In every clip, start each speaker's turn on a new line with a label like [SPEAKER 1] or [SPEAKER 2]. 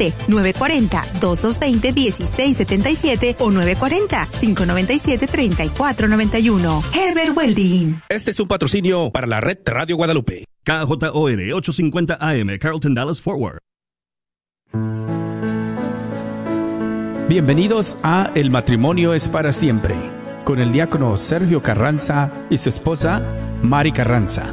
[SPEAKER 1] 940-2220-1677 o 940-597-3491. Herbert Welding.
[SPEAKER 2] Este es un patrocinio para la red Radio Guadalupe.
[SPEAKER 3] KJOR 850 AM, Carlton Dallas Forward.
[SPEAKER 4] Bienvenidos a El matrimonio es para siempre, con el diácono Sergio Carranza y su esposa Mari Carranza.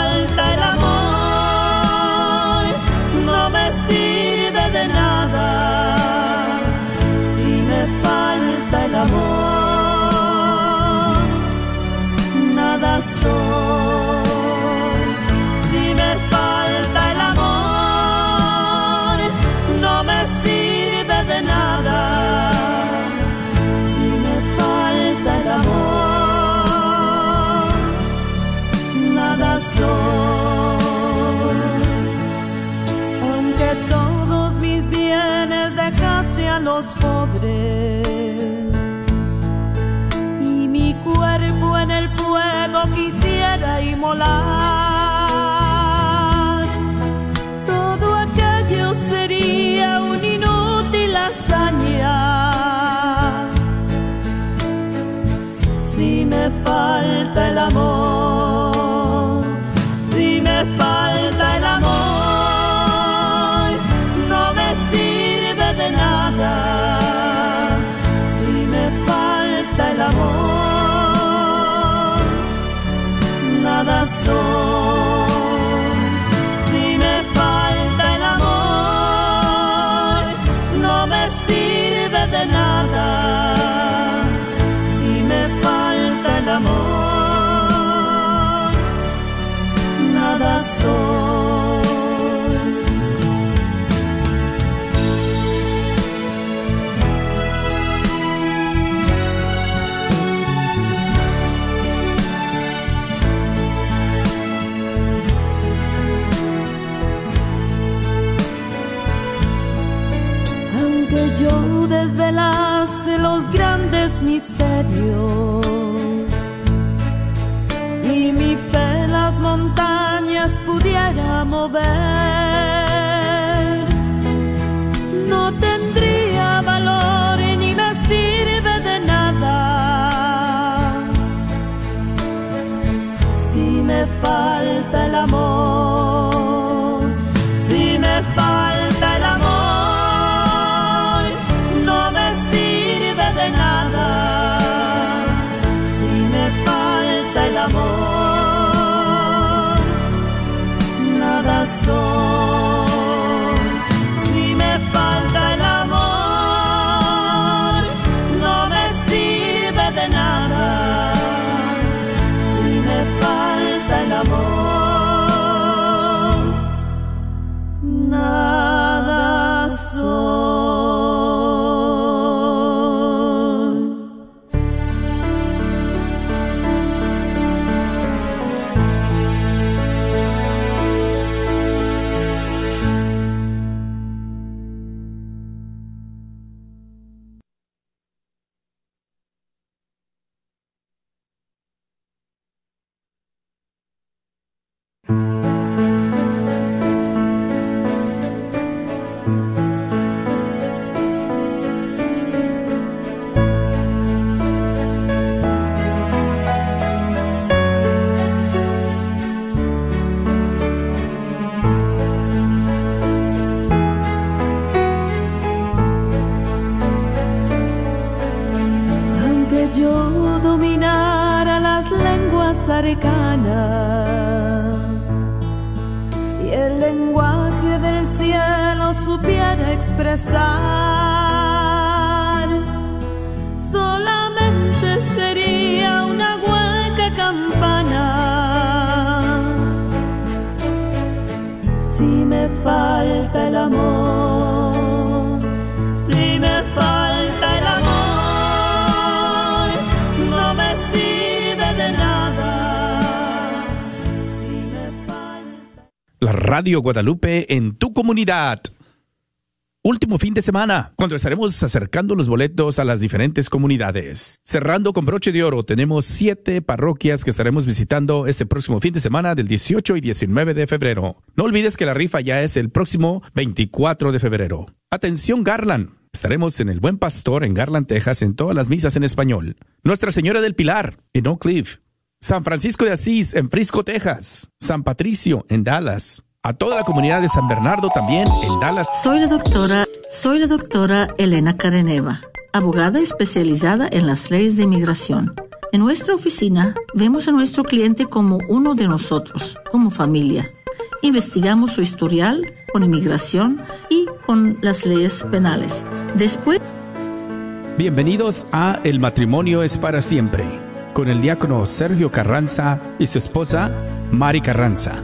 [SPEAKER 2] 么难。Guadalupe en tu comunidad. Último fin de semana, cuando estaremos acercando los boletos a las diferentes comunidades. Cerrando con broche de oro, tenemos siete parroquias que estaremos visitando este próximo fin de semana del 18 y 19 de febrero. No olvides que la rifa ya es el próximo 24 de febrero. Atención Garland. Estaremos en el Buen Pastor en Garland, Texas, en todas las misas en español. Nuestra Señora del Pilar en Oak Cliff. San Francisco de Asís en Frisco, Texas. San Patricio en Dallas. A toda la comunidad de San Bernardo también en Dallas.
[SPEAKER 5] Soy la doctora, soy la doctora Elena Careneva, abogada especializada en las leyes de inmigración. En nuestra oficina vemos a nuestro cliente como uno de nosotros, como familia. Investigamos su historial con inmigración y con las leyes penales. Después
[SPEAKER 4] Bienvenidos a El matrimonio es para siempre, con el diácono Sergio Carranza y su esposa Mari Carranza.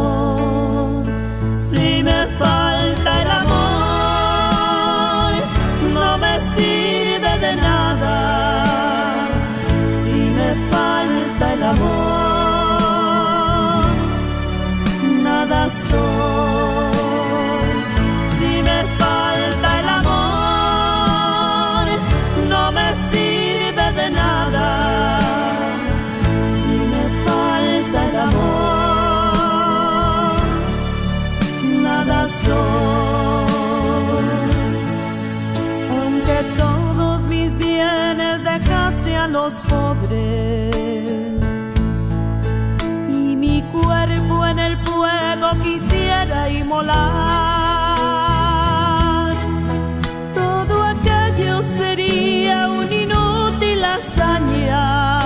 [SPEAKER 6] todo aquello sería un inútil hazaña.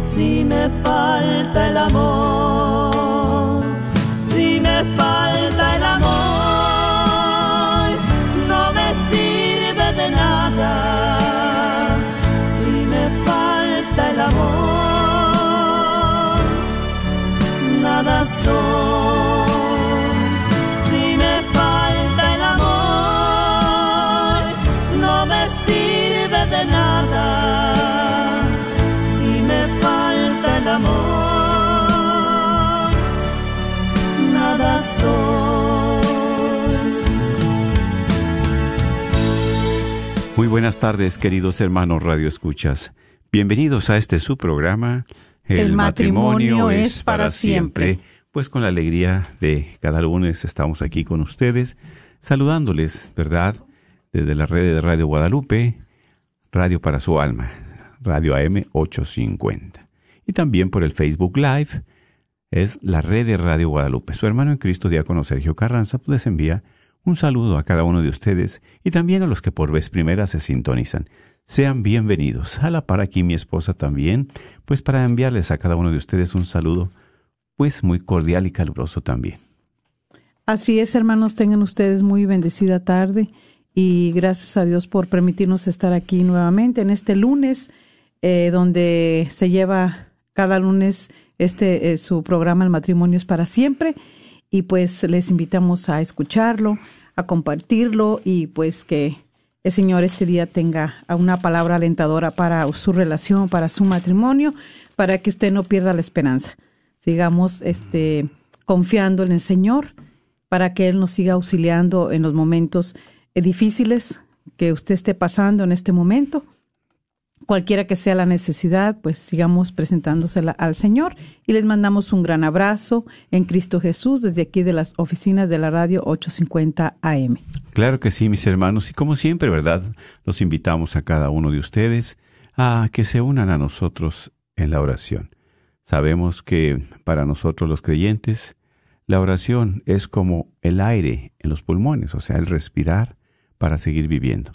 [SPEAKER 6] Si me falta el amor,
[SPEAKER 7] buenas tardes, queridos hermanos Radio Escuchas. Bienvenidos a este su programa.
[SPEAKER 8] El matrimonio es para siempre.
[SPEAKER 7] Pues con la alegría de cada lunes estamos aquí con ustedes, saludándoles, ¿verdad? Desde la red de Radio Guadalupe, Radio para su alma, Radio AM 850. Y también por el Facebook Live, es la red de Radio Guadalupe. Su hermano en Cristo, diácono Sergio Carranza, pues les envía un saludo a cada uno de ustedes y también a los que por vez primera se sintonizan. Sean bienvenidos. A la par aquí mi esposa también, pues para enviarles a cada uno de ustedes un saludo, pues muy cordial y caluroso también.
[SPEAKER 8] Así es, hermanos, tengan ustedes muy bendecida tarde y gracias a Dios por permitirnos estar aquí nuevamente en este lunes, eh, donde se lleva cada lunes este eh, su programa El matrimonio es para siempre y pues les invitamos a escucharlo, a compartirlo y pues que el Señor este día tenga una palabra alentadora para su relación, para su matrimonio, para que usted no pierda la esperanza. Sigamos este confiando en el Señor para que Él nos siga auxiliando en los momentos eh, difíciles que usted esté pasando en este momento cualquiera que sea la necesidad, pues sigamos presentándosela al Señor y les mandamos un gran abrazo en Cristo Jesús desde aquí de las oficinas de la radio 850 AM.
[SPEAKER 7] Claro que sí, mis hermanos, y como siempre, ¿verdad? Los invitamos a cada uno de ustedes a que se unan a nosotros en la oración. Sabemos que para nosotros los creyentes, la oración es como el aire en los pulmones, o sea, el respirar para seguir viviendo.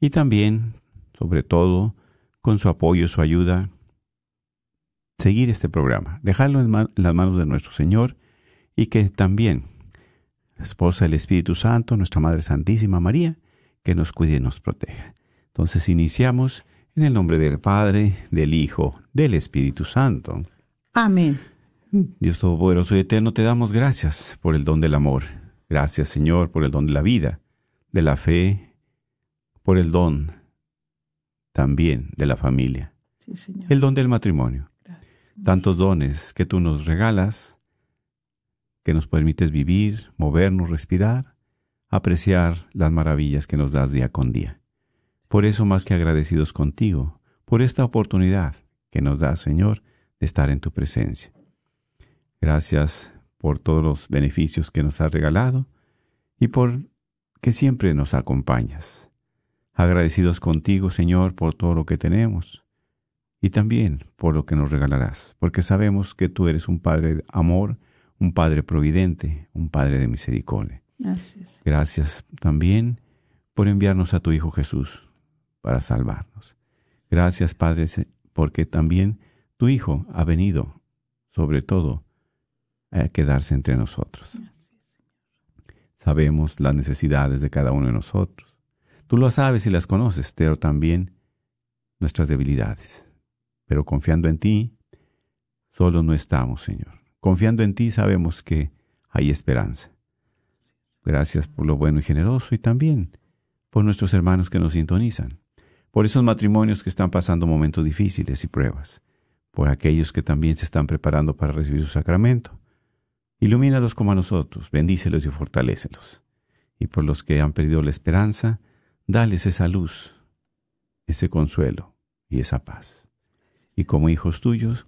[SPEAKER 7] Y también, sobre todo, con su apoyo, su ayuda, seguir este programa, dejarlo en, las manos de nuestro Señor y que también la esposa del Espíritu Santo, nuestra Madre Santísima María, que nos cuide y nos proteja. Entonces iniciamos en el nombre del Padre, del Hijo, del Espíritu Santo.
[SPEAKER 8] Amén.
[SPEAKER 7] Dios Todopoderoso y Eterno, te damos gracias por el don del amor. Gracias, Señor, por el don de la vida, de la fe, por el don también de la familia. El don del matrimonio. Tantos dones que tú nos regalas, que nos permites vivir, movernos, respirar, apreciar las maravillas que nos das día con día. Por eso más que agradecidos contigo, por esta oportunidad que nos das, Señor, de estar en tu presencia. Gracias por todos los beneficios que nos has regalado y por que siempre nos acompañas agradecidos contigo, Señor, por todo lo que tenemos y también por lo que nos regalarás, porque sabemos que tú eres un Padre de amor, un Padre providente, un Padre de misericordia. Gracias. Gracias también por enviarnos a tu Hijo Jesús para salvarnos. Gracias, Padre, porque también tu Hijo ha venido, sobre todo, a quedarse entre nosotros. Sabemos las necesidades de cada uno de nosotros Tú lo sabes y las conoces, pero también nuestras debilidades. Pero confiando en ti, solo no estamos, Señor. Confiando en ti sabemos que hay esperanza. Gracias por lo bueno y generoso y también por nuestros hermanos que nos sintonizan, por esos matrimonios que están pasando momentos difíciles y pruebas, por aquellos que también se están preparando para recibir su sacramento. Ilumínalos como a nosotros, bendícelos y fortalécelos. Y por los que han perdido la esperanza, Dales esa luz, ese consuelo y esa paz. Y como hijos tuyos,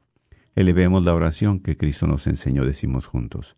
[SPEAKER 7] elevemos la oración que Cristo nos enseñó, decimos juntos.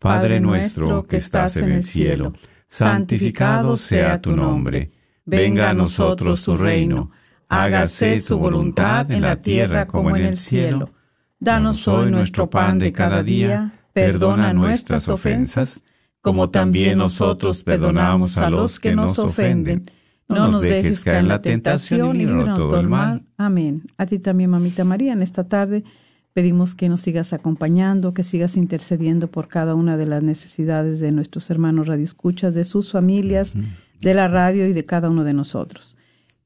[SPEAKER 7] Padre nuestro que estás en el cielo, santificado sea tu nombre. Venga a nosotros tu reino. Hágase su voluntad en la tierra como en el cielo. Danos hoy nuestro pan de cada día. Perdona nuestras ofensas como también nosotros perdonamos a los que nos ofenden. No nos dejes caer en la tentación y líbranos todo el mal.
[SPEAKER 8] Amén. A ti también, mamita María, en esta tarde pedimos que nos sigas acompañando, que sigas intercediendo por cada una de las necesidades de nuestros hermanos radioescuchas, de sus familias, de la radio y de cada uno de nosotros.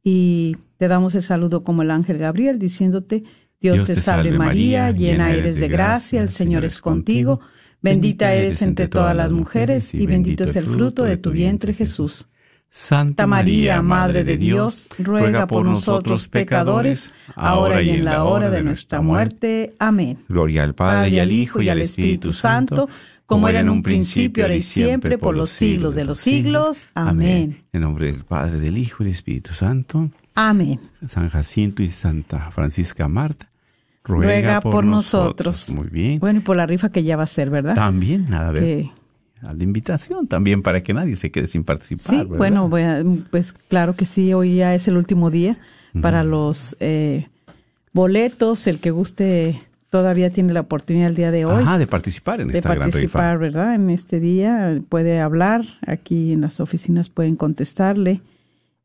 [SPEAKER 8] Y te damos el saludo como el ángel Gabriel, diciéndote, Dios, te, salve María, llena eres de gracia, el Señor es contigo. Bendita eres entre todas las mujeres y bendito es el fruto de tu vientre Jesús. Santa María, Madre de Dios, ruega por nosotros pecadores, ahora y en la hora de nuestra muerte. Amén.
[SPEAKER 7] Gloria al Padre y al Hijo y al Espíritu Santo, como era en un principio, ahora y siempre, por los siglos de los siglos. Amén. En nombre del Padre, del Hijo y del Espíritu Santo.
[SPEAKER 8] Amén.
[SPEAKER 7] San Jacinto y Santa Francisca Marta
[SPEAKER 8] ruega, por, nosotros.
[SPEAKER 7] Muy bien.
[SPEAKER 8] Bueno, y por la rifa que ya va a ser, ¿verdad?
[SPEAKER 7] También, nada, ver. A la invitación también para que nadie se quede sin participar.
[SPEAKER 8] Sí, bueno, pues claro que sí, hoy ya es el último día para los eh, boletos, el que guste todavía tiene la oportunidad el día de hoy.
[SPEAKER 7] Ajá, de participar en esta
[SPEAKER 8] gran rifa. De participar, ¿verdad? En este día puede hablar, aquí en las oficinas pueden contestarle.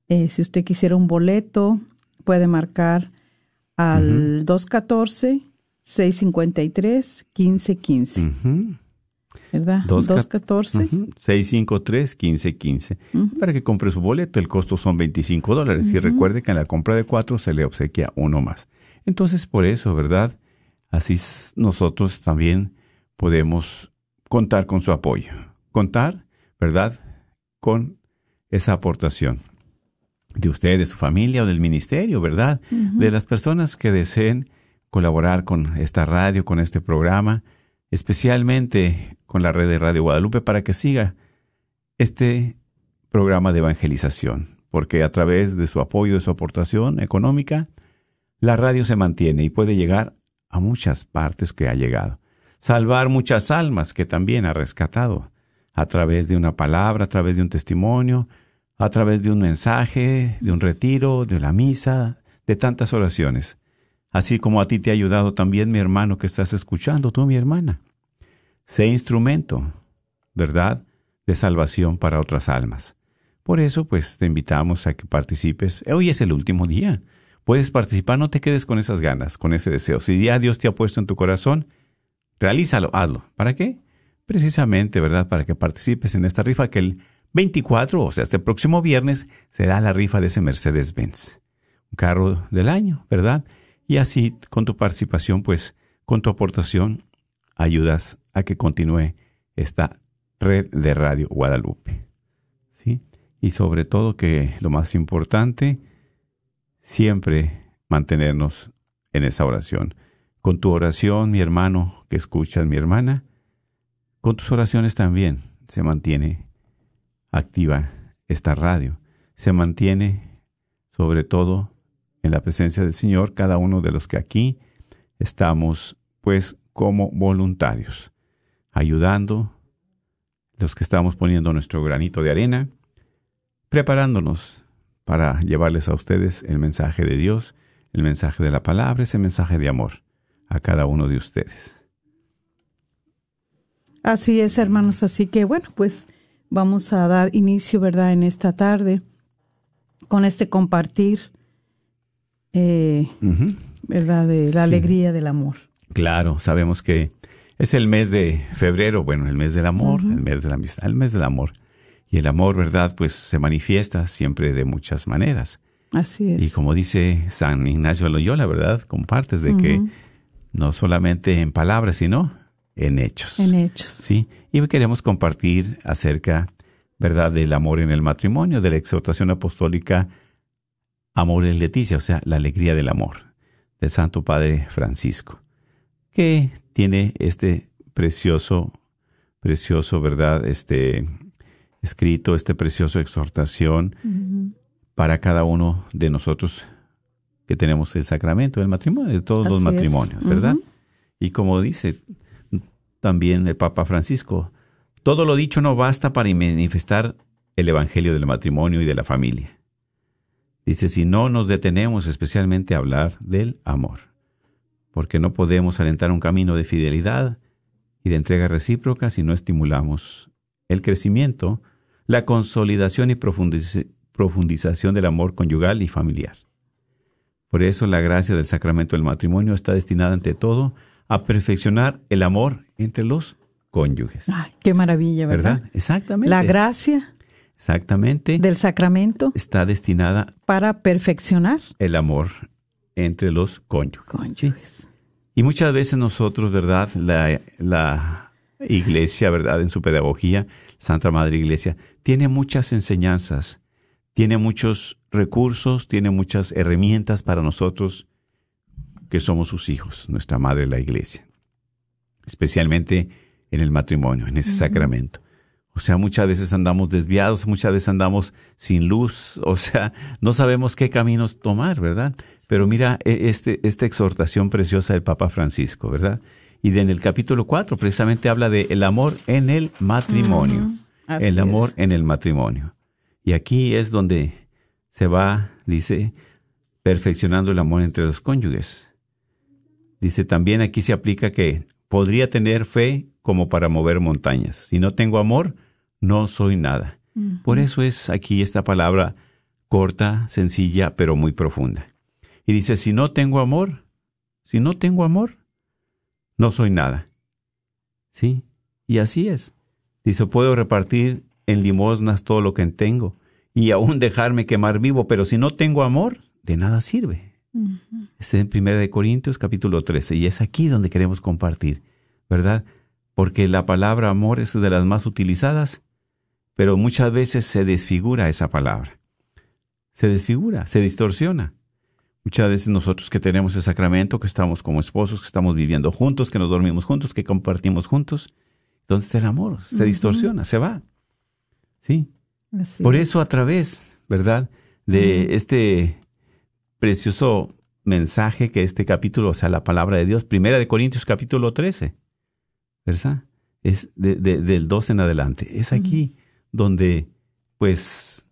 [SPEAKER 8] Eh, si usted quisiera un boleto, puede marcar al 214-653-1515. ¿Verdad?
[SPEAKER 7] 214-653-1515. Para que compre su boleto, el costo son 25 dólares. Y recuerde que en la compra de cuatro se le obsequia uno más. Entonces, por eso, ¿verdad? Así nosotros también podemos contar con su apoyo. Contar, ¿verdad? Con esa aportación de usted, de su familia o del ministerio, ¿verdad? De las personas que deseen colaborar con esta radio, con este programa, especialmente con la red de Radio Guadalupe para que siga este programa de evangelización, porque a través de su apoyo, de su aportación económica, la radio se mantiene y puede llegar a muchas partes que ha llegado. Salvar muchas almas que también ha rescatado a través de una palabra, a través de un testimonio, a través de un mensaje, de un retiro, de la misa, de tantas oraciones. Así como a ti te ha ayudado también mi hermano que estás escuchando, tú mi hermana. Sé instrumento, ¿verdad?, de salvación para otras almas. Por eso, pues, te invitamos a que participes. Hoy es el último día. Puedes participar, no te quedes con esas ganas, con ese deseo. Si ya Dios te ha puesto en tu corazón, realízalo, hazlo. ¿Para qué? Precisamente, ¿verdad? Para que participes en esta rifa que el 24, o sea, este próximo viernes, será la rifa de ese Mercedes-Benz. Un carro del año, ¿verdad? Y así, con tu participación, pues, con tu aportación, ayudas a que continúe esta red de Radio Guadalupe. ¿Sí? Y sobre todo que lo más importante, siempre mantenernos en esa oración. Con tu oración, mi hermano que escuchas, mi hermana, con tus oraciones también se mantiene activa esta radio. Se mantiene sobre todo en la presencia del Señor cada uno de los que aquí estamos pues como voluntarios, ayudando los que estamos poniendo nuestro granito de arena, preparándonos para llevarles a ustedes el mensaje de Dios, el mensaje de la palabra, ese mensaje de amor a cada uno de ustedes.
[SPEAKER 8] Así es, hermanos. Así que bueno, pues vamos a dar inicio, ¿verdad?, en esta tarde con este compartir, eh, ¿verdad?, de la alegría del amor.
[SPEAKER 7] Claro, sabemos que es el mes de febrero, bueno, el mes del amor, el mes de la amistad, el mes del amor. Y el amor, ¿verdad? Pues se manifiesta siempre de muchas maneras.
[SPEAKER 8] Así es.
[SPEAKER 7] Y como dice San Ignacio Loyola, ¿verdad? Compartes de que no solamente en palabras, sino en hechos.
[SPEAKER 8] En hechos.
[SPEAKER 7] Sí. Y queremos compartir acerca, ¿verdad?, del amor en el matrimonio, de la exhortación apostólica Amor en Leticia, o sea, la alegría del amor, del Santo Padre Francisco, que tiene este precioso, precioso, ¿verdad?, este escrito, este precioso exhortación para cada uno de nosotros que tenemos el sacramento del matrimonio, de todos los matrimonios, ¿verdad? Y como dice también el Papa Francisco, todo lo dicho no basta para manifestar el Evangelio del matrimonio y de la familia. Dice, si no nos detenemos especialmente a hablar del amor, porque no podemos alentar un camino de fidelidad y de entrega recíproca si no estimulamos el crecimiento, la consolidación y profundización del amor conyugal y familiar. Por eso la gracia del sacramento del matrimonio está destinada ante todo a perfeccionar el amor entre los cónyuges.
[SPEAKER 8] Ay, qué maravilla, ¿verdad?
[SPEAKER 7] Exactamente.
[SPEAKER 8] La gracia
[SPEAKER 7] Exactamente.
[SPEAKER 8] del sacramento
[SPEAKER 7] está destinada
[SPEAKER 8] para perfeccionar
[SPEAKER 7] el amor entre los cónyuges.
[SPEAKER 8] cónyuges.
[SPEAKER 7] Y muchas veces nosotros, ¿verdad? La, la iglesia, ¿verdad? En su pedagogía, Santa Madre Iglesia, tiene muchas enseñanzas, tiene muchos recursos, tiene muchas herramientas para nosotros que somos sus hijos, nuestra Madre la Iglesia. Especialmente en el matrimonio, en ese sacramento. O sea, muchas veces andamos desviados, muchas veces andamos sin luz, o sea, no sabemos qué caminos tomar, ¿verdad? Pero mira e, este, esta exhortación preciosa del Papa Francisco, ¿verdad? Y en el capítulo 4 precisamente habla de el amor en el matrimonio. el amor en el matrimonio. Y aquí es donde se va, dice, perfeccionando el amor entre los cónyuges. Dice, también aquí se aplica que podría tener fe como para mover montañas. Si no tengo amor, no soy nada. Por eso es aquí esta palabra corta, sencilla, pero muy profunda. Y dice, si no tengo amor, si no tengo amor, no soy nada. ¿Sí? Y así es. Dice, puedo repartir en limosnas todo lo que tengo y aún dejarme quemar vivo, pero si no tengo amor, de nada sirve. Es en 1 Corintios capítulo 13 y es aquí donde queremos compartir, ¿verdad? Porque la palabra amor es de las más utilizadas pero muchas veces se desfigura esa palabra. Se desfigura, se distorsiona. Muchas veces nosotros que tenemos el sacramento, que estamos como esposos, que estamos viviendo juntos, que nos dormimos juntos, que compartimos juntos, ¿dónde está el amor? Se distorsiona, se va. ¿Sí? Por eso a través ¿verdad? De este precioso mensaje que este capítulo, o sea, la palabra de Dios, primera de Corintios capítulo 13, ¿verdad? Es de, del 2 en adelante. Es aquí donde, pues,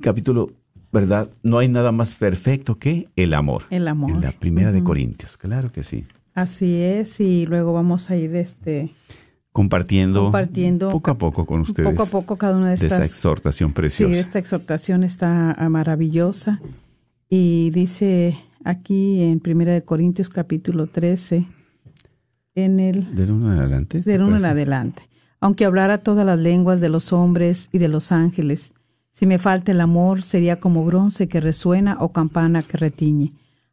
[SPEAKER 7] capítulo, ¿verdad? No hay nada más perfecto que el amor.
[SPEAKER 8] El amor.
[SPEAKER 7] En la primera de Corintios, claro que sí.
[SPEAKER 8] Así es, y luego vamos a ir este
[SPEAKER 7] compartiendo,
[SPEAKER 8] compartiendo
[SPEAKER 7] poco a poco con ustedes.
[SPEAKER 8] Poco a poco cada una de estas.
[SPEAKER 7] esta exhortación preciosa.
[SPEAKER 8] Sí, esta exhortación está maravillosa. Y dice aquí en Primera de Corintios capítulo 13, en el...
[SPEAKER 7] Del uno en adelante.
[SPEAKER 8] Del uno en adelante. Aunque hablara todas las lenguas de los hombres y de los ángeles, si me falta el amor, sería como bronce que resuena o campana que retiñe.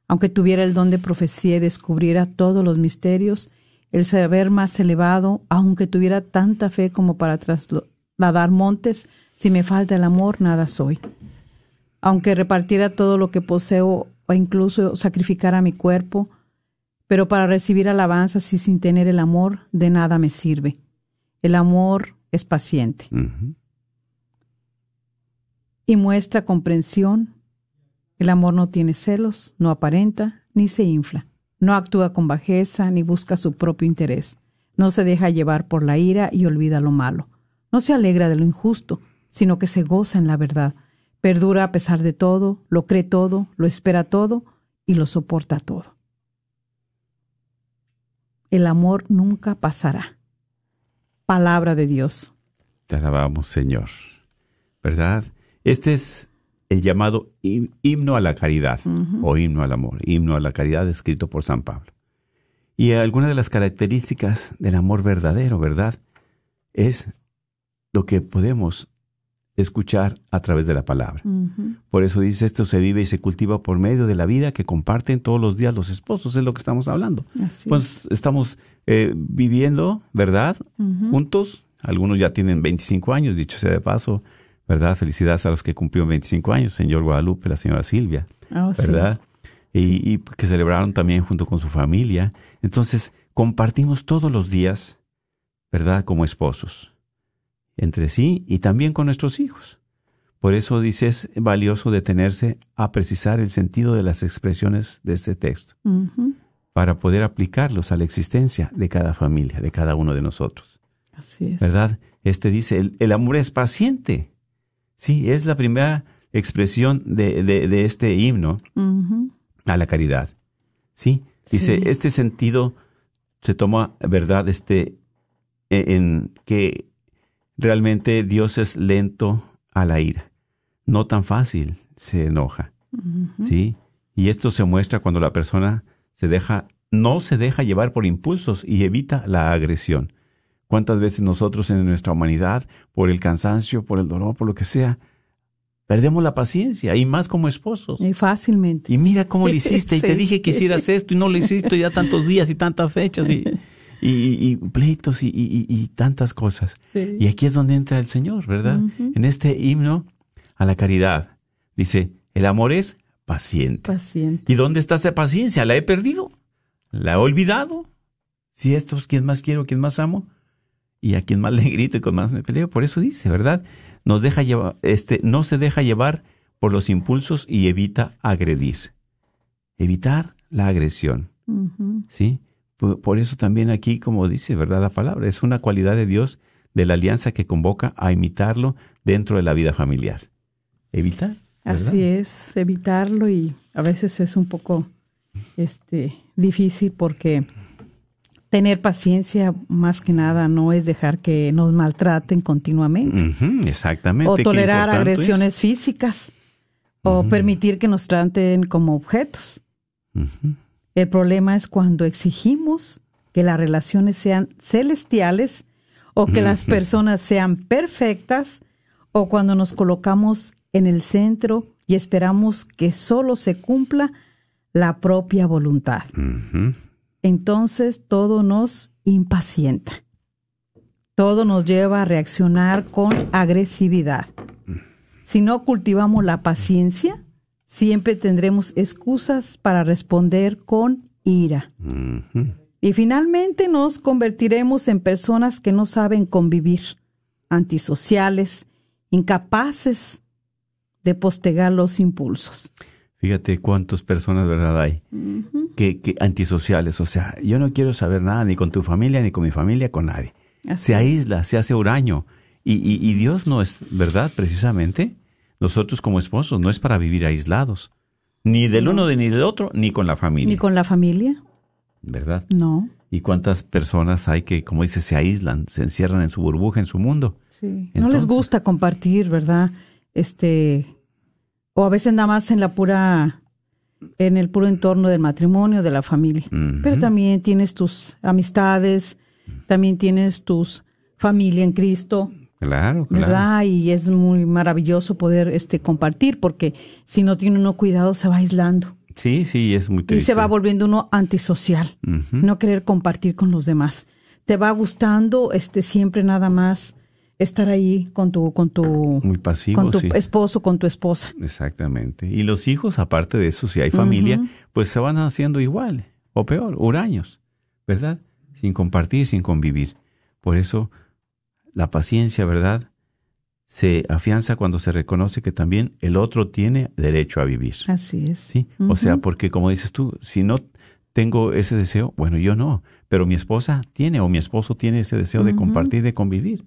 [SPEAKER 8] Aunque tuviera el don de profecía y descubriera todos los misterios, el saber más elevado, aunque tuviera tanta fe como para trasladar montes, si me falta el amor, nada soy aunque repartiera todo lo que poseo o incluso sacrificara mi cuerpo, pero para recibir alabanzas y sin tener el amor, de nada me sirve. El amor es paciente y muestra comprensión. El amor no tiene celos, no aparenta, ni se infla. No actúa con bajeza, ni busca su propio interés. No se deja llevar por la ira y olvida lo malo. No se alegra de lo injusto, sino que se goza en la verdad Perdura a pesar de todo, lo cree todo, lo espera todo y lo soporta todo. El amor nunca pasará. Palabra de Dios.
[SPEAKER 7] Te alabamos, Señor. ¿Verdad? Este es el llamado himno a la caridad o himno al amor, himno a la caridad escrito por San Pablo. Y alguna de las características del amor verdadero, ¿verdad? Es lo que podemos escuchar a través de la palabra. Por eso dice, esto se vive y se cultiva por medio de la vida que comparten todos los días los esposos, es lo que estamos hablando. pues estamos eh, viviendo, ¿verdad? Juntos, algunos ya tienen 25 años, dicho sea de paso, ¿verdad? Felicidades a los que cumplieron 25 años, señor Guadalupe, la señora Silvia, oh, ¿verdad? Y, y que celebraron también junto con su familia. Entonces, compartimos todos los días, ¿verdad? Como esposos entre sí y también con nuestros hijos. Por eso dice es valioso detenerse a precisar el sentido de las expresiones de este texto, para poder aplicarlos a la existencia de cada familia, de cada uno de nosotros.
[SPEAKER 8] Así es.
[SPEAKER 7] ¿Verdad? Este dice, el, amor es paciente. Sí, es la primera expresión de, de, este himno a la caridad. ¿Sí? Dice, este sentido se toma, ¿verdad? Este, e, en que Realmente Dios es lento a la ira. No tan fácil se enoja. ¿Sí? Y esto se muestra cuando la persona se deja, no se deja llevar por impulsos y evita la agresión. ¿Cuántas veces nosotros en nuestra humanidad, por el cansancio, por el dolor, por lo que sea, perdemos la paciencia y más como esposos?
[SPEAKER 8] Y fácilmente.
[SPEAKER 7] Y mira cómo lo hiciste y te dije que hicieras esto y no lo hiciste ya tantos días y tantas fechas y y, pleitos y, tantas cosas. Y aquí es donde entra el Señor, ¿verdad? En este himno a la caridad. Dice, el amor es paciente.
[SPEAKER 8] Paciente.
[SPEAKER 7] ¿Y dónde está esa paciencia? ¿La he perdido? ¿La he olvidado? Si esto es quien más quiero, quien más amo, y a quien más le grito y con más me peleo. Por eso dice, ¿verdad? Nos deja llevar, este, no se deja llevar por los impulsos y evita agredir. Evitar la agresión. ¿Sí? Por, eso también aquí, como dice, ¿verdad? La palabra es una cualidad de Dios de la alianza que convoca a imitarlo dentro de la vida familiar. Evitar.
[SPEAKER 8] Así es, evitarlo y a veces es un poco este, difícil porque tener paciencia más que nada no es dejar que nos maltraten continuamente.
[SPEAKER 7] exactamente.
[SPEAKER 8] O tolerar agresiones físicas o permitir que nos traten como objetos. El problema es cuando exigimos que las relaciones sean celestiales o que las personas sean perfectas o cuando nos colocamos en el centro y esperamos que solo se cumpla la propia voluntad. Entonces todo nos impacienta. Todo nos lleva a reaccionar con agresividad. Si no cultivamos la paciencia, siempre tendremos excusas para responder con ira. Y finalmente nos convertiremos en personas que no saben convivir, antisociales, incapaces de postergar los impulsos.
[SPEAKER 7] Fíjate cuántas personas, ¿verdad? Hay que, que antisociales. O sea, yo no quiero saber nada ni con tu familia, ni con mi familia, con nadie.
[SPEAKER 8] Así
[SPEAKER 7] se
[SPEAKER 8] es.
[SPEAKER 7] aísla, se hace huraño. Y, y, y Dios no es, ¿verdad? Precisamente, nosotros como esposos no es para vivir aislados. Ni del uno ni del otro, ni con la familia.
[SPEAKER 8] Ni con la familia,
[SPEAKER 7] ¿Verdad?
[SPEAKER 8] no.
[SPEAKER 7] Y cuántas personas hay que, como dice, se aíslan, se encierran en su burbuja, en su mundo.
[SPEAKER 8] Sí. no les gusta compartir, ¿verdad? Este, o a veces nada más en la pura, en el puro entorno del matrimonio, de la familia. Pero también tienes tus amistades, también tienes tus familia en Cristo,
[SPEAKER 7] Claro, claro.
[SPEAKER 8] ¿verdad? Y es muy maravilloso poder este compartir, porque si no tiene uno cuidado se va aislando
[SPEAKER 7] Sí, sí, es muy
[SPEAKER 8] y
[SPEAKER 7] triste.
[SPEAKER 8] se va volviendo uno antisocial, no querer compartir con los demás. Te va gustando este siempre nada más estar ahí con tu con tu
[SPEAKER 7] Muy pasivo,
[SPEAKER 8] con tu
[SPEAKER 7] sí.
[SPEAKER 8] esposo, con tu esposa.
[SPEAKER 7] Exactamente. Y los hijos, aparte de eso, si hay familia, pues se van haciendo igual o peor, huraños, ¿verdad? Sin compartir, sin convivir. Por eso, la paciencia, ¿verdad? Se afianza cuando se reconoce que también el otro tiene derecho a vivir.
[SPEAKER 8] Así es.
[SPEAKER 7] ¿Sí? O sea, porque como dices tú, si no tengo ese deseo, bueno, yo no, pero mi esposa tiene o mi esposo tiene ese deseo de compartir, de convivir.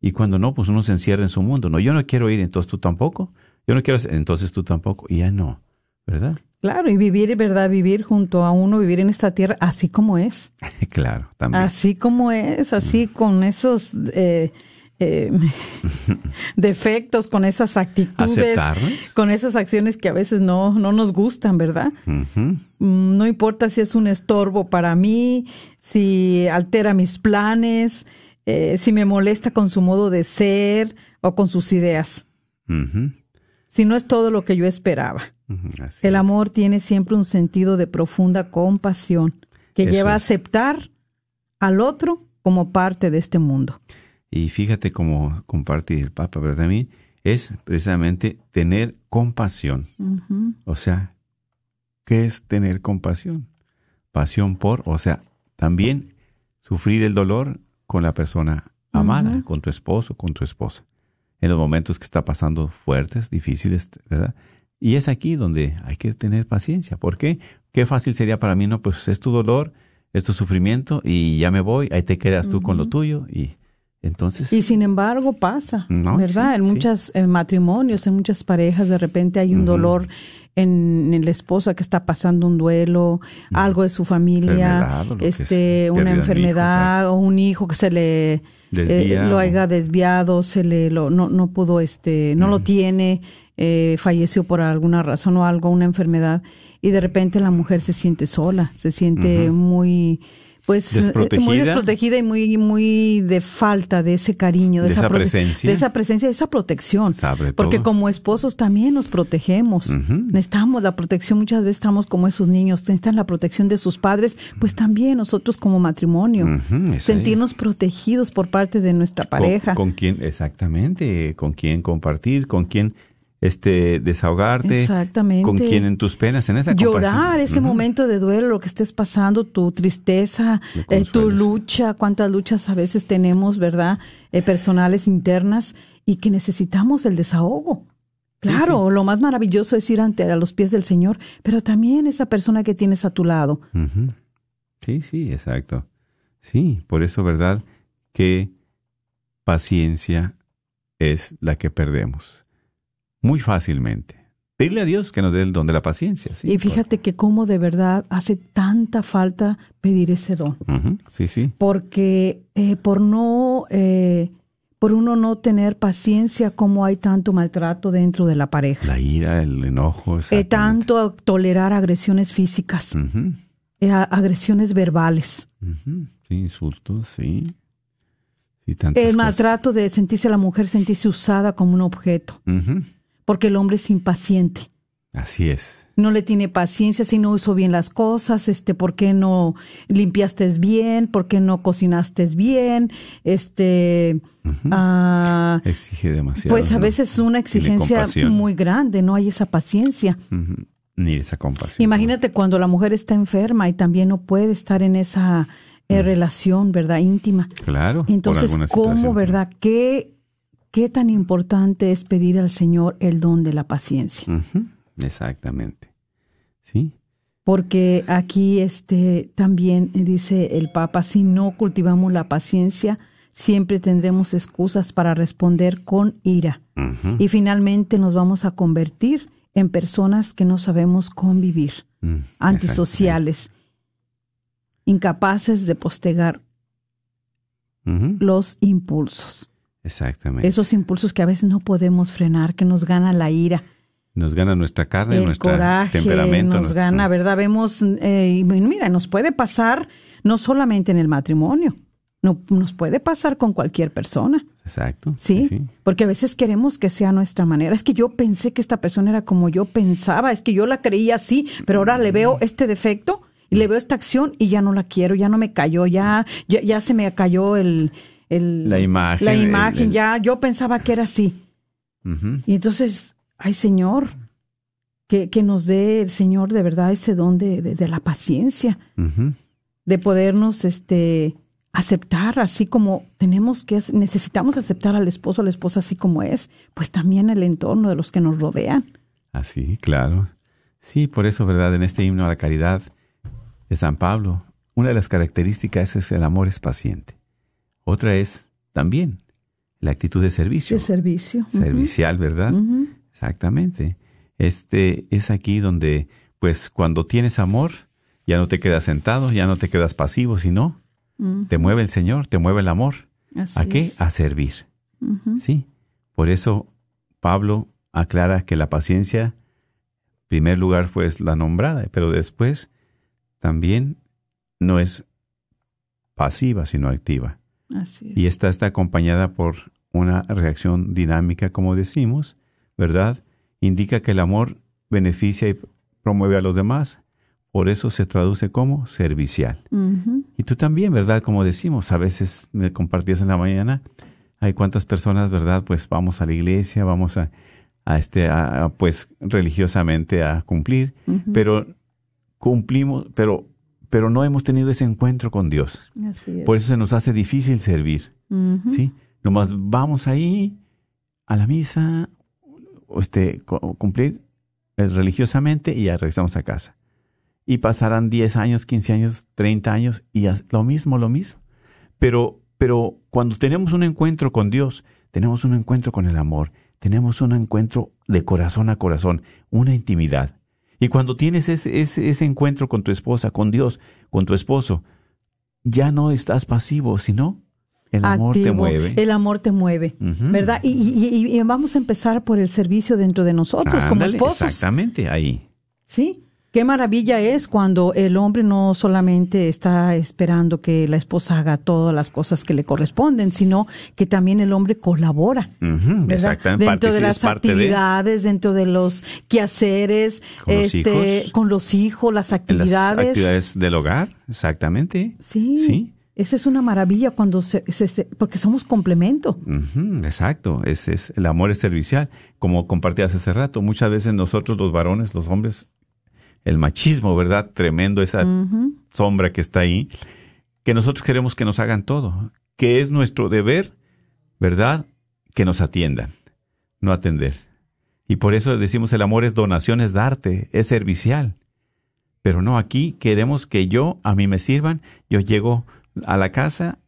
[SPEAKER 7] Y cuando no, pues uno se encierra en su mundo. No, yo no quiero ir, entonces tú tampoco. Yo no quiero, hacer, entonces tú tampoco. Y ya no, ¿verdad?
[SPEAKER 8] Claro, y vivir, ¿verdad? Vivir junto a uno, vivir en esta tierra así como es.
[SPEAKER 7] claro, también.
[SPEAKER 8] Así como es, así con esos eh, eh, defectos, con esas actitudes,
[SPEAKER 7] Aceptarnos.
[SPEAKER 8] con esas acciones que a veces no, no nos gustan, ¿verdad? Mm, No importa si es un estorbo para mí, si altera mis planes, eh, si me molesta con su modo de ser o con sus ideas, si no es todo lo que yo esperaba.
[SPEAKER 7] Así
[SPEAKER 8] El
[SPEAKER 7] es.
[SPEAKER 8] amor tiene siempre un sentido de profunda compasión que
[SPEAKER 7] Eso
[SPEAKER 8] lleva a aceptar al otro como parte de este mundo.
[SPEAKER 7] Y fíjate cómo comparte el Papa, ¿verdad? También es precisamente tener compasión. O sea, ¿qué es tener compasión? Pasión por, o sea, también sufrir el dolor con la persona amada, con tu esposo, con tu esposa, en los momentos que está pasando fuertes, difíciles, ¿verdad? Y es aquí donde hay que tener paciencia. ¿Por qué? Qué fácil sería para mí, no, pues es tu dolor, es tu sufrimiento y ya me voy, ahí te quedas tú con lo tuyo y entonces...
[SPEAKER 8] Y sin embargo pasa,
[SPEAKER 7] No,
[SPEAKER 8] ¿verdad?
[SPEAKER 7] sí,
[SPEAKER 8] en
[SPEAKER 7] sí.
[SPEAKER 8] eh, matrimonios, en muchas parejas, de repente hay un dolor en, en la esposa que está pasando un duelo, algo de su familia, este,
[SPEAKER 7] pérdida
[SPEAKER 8] una
[SPEAKER 7] hijo,
[SPEAKER 8] enfermedad o un hijo que se le eh, lo haya desviado, se le lo, no, no pudo, este, no lo tiene, eh, falleció por alguna razón o algo, una enfermedad, y de repente la mujer se siente sola, se siente muy pues eh, muy
[SPEAKER 7] Desprotegida.
[SPEAKER 8] desprotegida y muy muy de falta de ese cariño, de,
[SPEAKER 7] De esa presencia.
[SPEAKER 8] de esa presencia, de esa protección. Porque
[SPEAKER 7] todo.
[SPEAKER 8] como esposos también nos protegemos. Necesitamos la protección, muchas veces estamos como esos niños, necesitan la protección de sus padres, pues también nosotros como matrimonio, sentirnos protegidos por parte de nuestra pareja.
[SPEAKER 7] Con, con quién, exactamente, con quién compartir, con quién este, desahogarte.
[SPEAKER 8] Exactamente.
[SPEAKER 7] Con quién en tus penas, en esa
[SPEAKER 8] Llorar ese momento de duelo, lo que estés pasando, tu tristeza, eh, tu lucha, cuántas luchas a veces tenemos, ¿verdad? Eh, personales, internas, y que necesitamos el desahogo. Claro, lo más maravilloso es ir ante a los pies del Señor, pero también esa persona que tienes a tu lado.
[SPEAKER 7] Sí, sí, exacto. Sí, por eso, ¿verdad? Que paciencia es la que perdemos muy fácilmente. Dile a Dios que nos dé el don de la paciencia. Sí,
[SPEAKER 8] y fíjate que cómo de verdad hace tanta falta pedir ese don.
[SPEAKER 7] Ujú, Sí, sí.
[SPEAKER 8] porque eh, por no eh, por uno no tener paciencia como hay tanto maltrato dentro de la pareja
[SPEAKER 7] La ira, el enojo.
[SPEAKER 8] Eh, tanto tolerar agresiones físicas a- agresiones verbales
[SPEAKER 7] ujú. Sí, insultos, sí. Sí,
[SPEAKER 8] el
[SPEAKER 7] cosas.
[SPEAKER 8] maltrato de sentirse la mujer sentirse usada como un objeto. Porque el hombre es impaciente
[SPEAKER 7] Así es.
[SPEAKER 8] no le tiene paciencia si no hizo bien las cosas, este, por qué no limpiaste bien, por qué no cocinaste bien, este, ah,
[SPEAKER 7] Exige demasiado.
[SPEAKER 8] pues a
[SPEAKER 7] ¿no?
[SPEAKER 8] veces es una exigencia muy grande, no hay esa paciencia.
[SPEAKER 7] Ni esa compasión.
[SPEAKER 8] Imagínate cuando la mujer está enferma y también no puede estar en esa eh, relación, ¿verdad? Íntima.
[SPEAKER 7] Claro.
[SPEAKER 8] Entonces, ¿cómo, verdad? ¿Qué, qué tan importante es pedir al Señor el don de la paciencia.
[SPEAKER 7] Exactamente. Sí.
[SPEAKER 8] Porque aquí este también dice el Papa, si no cultivamos la paciencia, siempre tendremos excusas para responder con ira. Y finalmente nos vamos a convertir en personas que no sabemos convivir,
[SPEAKER 7] Mm,
[SPEAKER 8] antisociales, incapaces de postergar
[SPEAKER 7] Ujú,
[SPEAKER 8] los impulsos.
[SPEAKER 7] Exactamente.
[SPEAKER 8] Esos impulsos que a veces no podemos frenar, que nos gana la ira,
[SPEAKER 7] Nos gana nuestra carne, nuestro temperamento.
[SPEAKER 8] nos
[SPEAKER 7] nuestro-
[SPEAKER 8] gana, ¿verdad? Vemos, eh, mira, nos puede pasar no solamente en el matrimonio, no, nos puede pasar con cualquier persona.
[SPEAKER 7] Exacto.
[SPEAKER 8] ¿Sí? porque a veces queremos que sea nuestra manera. Es que yo pensé que esta persona era como yo pensaba, es que yo la creía así, pero ahora le veo este defecto y le veo esta acción y ya no la quiero, ya no me cayó, ya, ya, ya se me cayó el, el-
[SPEAKER 7] La imagen,
[SPEAKER 8] la
[SPEAKER 7] el-
[SPEAKER 8] imagen,
[SPEAKER 7] el-
[SPEAKER 8] ya yo pensaba que era así. Y entonces, ay Señor, que, que nos dé el Señor de verdad ese don de, de- de la paciencia, de podernos este aceptar así como tenemos que necesitamos aceptar al esposo, a la esposa así como es, pues también el entorno de los que nos rodean.
[SPEAKER 7] Así, claro. Sí, por eso, ¿verdad? En este himno a la caridad de San Pablo, una de las características es el amor es paciente. Otra es también la actitud de servicio.
[SPEAKER 8] De servicio.
[SPEAKER 7] Servicial, ¿verdad? Exactamente. Este es aquí donde, pues, cuando tienes amor, ya no te quedas sentado, ya no te quedas pasivo, sino te mueve el Señor, te mueve el amor.
[SPEAKER 8] Así
[SPEAKER 7] ¿A qué?
[SPEAKER 8] es.
[SPEAKER 7] A servir. Sí. Por eso Pablo aclara que la paciencia, en primer lugar, fue la nombrada, pero después también no es pasiva, sino activa.
[SPEAKER 8] Así es.
[SPEAKER 7] Y esta está acompañada por una reacción dinámica, como decimos, ¿verdad? Indica que el amor beneficia y promueve a los demás. Por eso se traduce como servicial. Y tú también, ¿verdad? Como decimos, a veces me compartías en la mañana, hay cuántas personas, ¿verdad? Pues vamos a la iglesia, vamos a, a este, a- a, pues religiosamente a cumplir, pero cumplimos, pero, pero no hemos tenido ese encuentro con Dios.
[SPEAKER 8] Así es.
[SPEAKER 7] Por eso se nos hace difícil servir,
[SPEAKER 8] Ujú.
[SPEAKER 7] ¿sí? Nomás vamos ahí a la misa, o este, cu- cumplir eh, religiosamente y ya regresamos a casa. Y pasarán 10 años, 15 años, 30 años y lo mismo, lo mismo. Pero, pero cuando tenemos un encuentro con Dios, tenemos un encuentro con el amor, tenemos un encuentro de corazón a corazón, una intimidad. Y cuando tienes ese, ese, ese encuentro con tu esposa, con Dios, con tu esposo, ya no estás pasivo, sino el amor te mueve.
[SPEAKER 8] El amor te mueve. ¿verdad? Y, y- y- vamos a empezar por el servicio dentro de nosotros como esposos.
[SPEAKER 7] Exactamente, ahí.
[SPEAKER 8] Sí. Qué maravilla es cuando el hombre no solamente está esperando que la esposa haga todas las cosas que le corresponden, sino que también el hombre colabora.
[SPEAKER 7] Exactamente.
[SPEAKER 8] Dentro de las
[SPEAKER 7] de-
[SPEAKER 8] actividades, dentro de los quehaceres,
[SPEAKER 7] Con los
[SPEAKER 8] este,
[SPEAKER 7] hijos.
[SPEAKER 8] con los hijos, las
[SPEAKER 7] en las
[SPEAKER 8] actividades.
[SPEAKER 7] actividades del hogar, exactamente.
[SPEAKER 8] Sí.
[SPEAKER 7] Sí.
[SPEAKER 8] Esa es una maravilla cuando se, se- se- porque somos complemento.
[SPEAKER 7] Exacto, es, es, el amor es servicial. Como compartías hace rato, muchas veces nosotros los varones, los hombres, el machismo, ¿verdad? Tremendo esa sombra que está ahí, que nosotros queremos que nos hagan todo, que es nuestro deber, ¿verdad? Que nos atiendan, no atender. Y por eso decimos el amor es donación, es darte, es servicial. Pero no, aquí queremos que yo, a mí me sirvan, yo llego a la casa,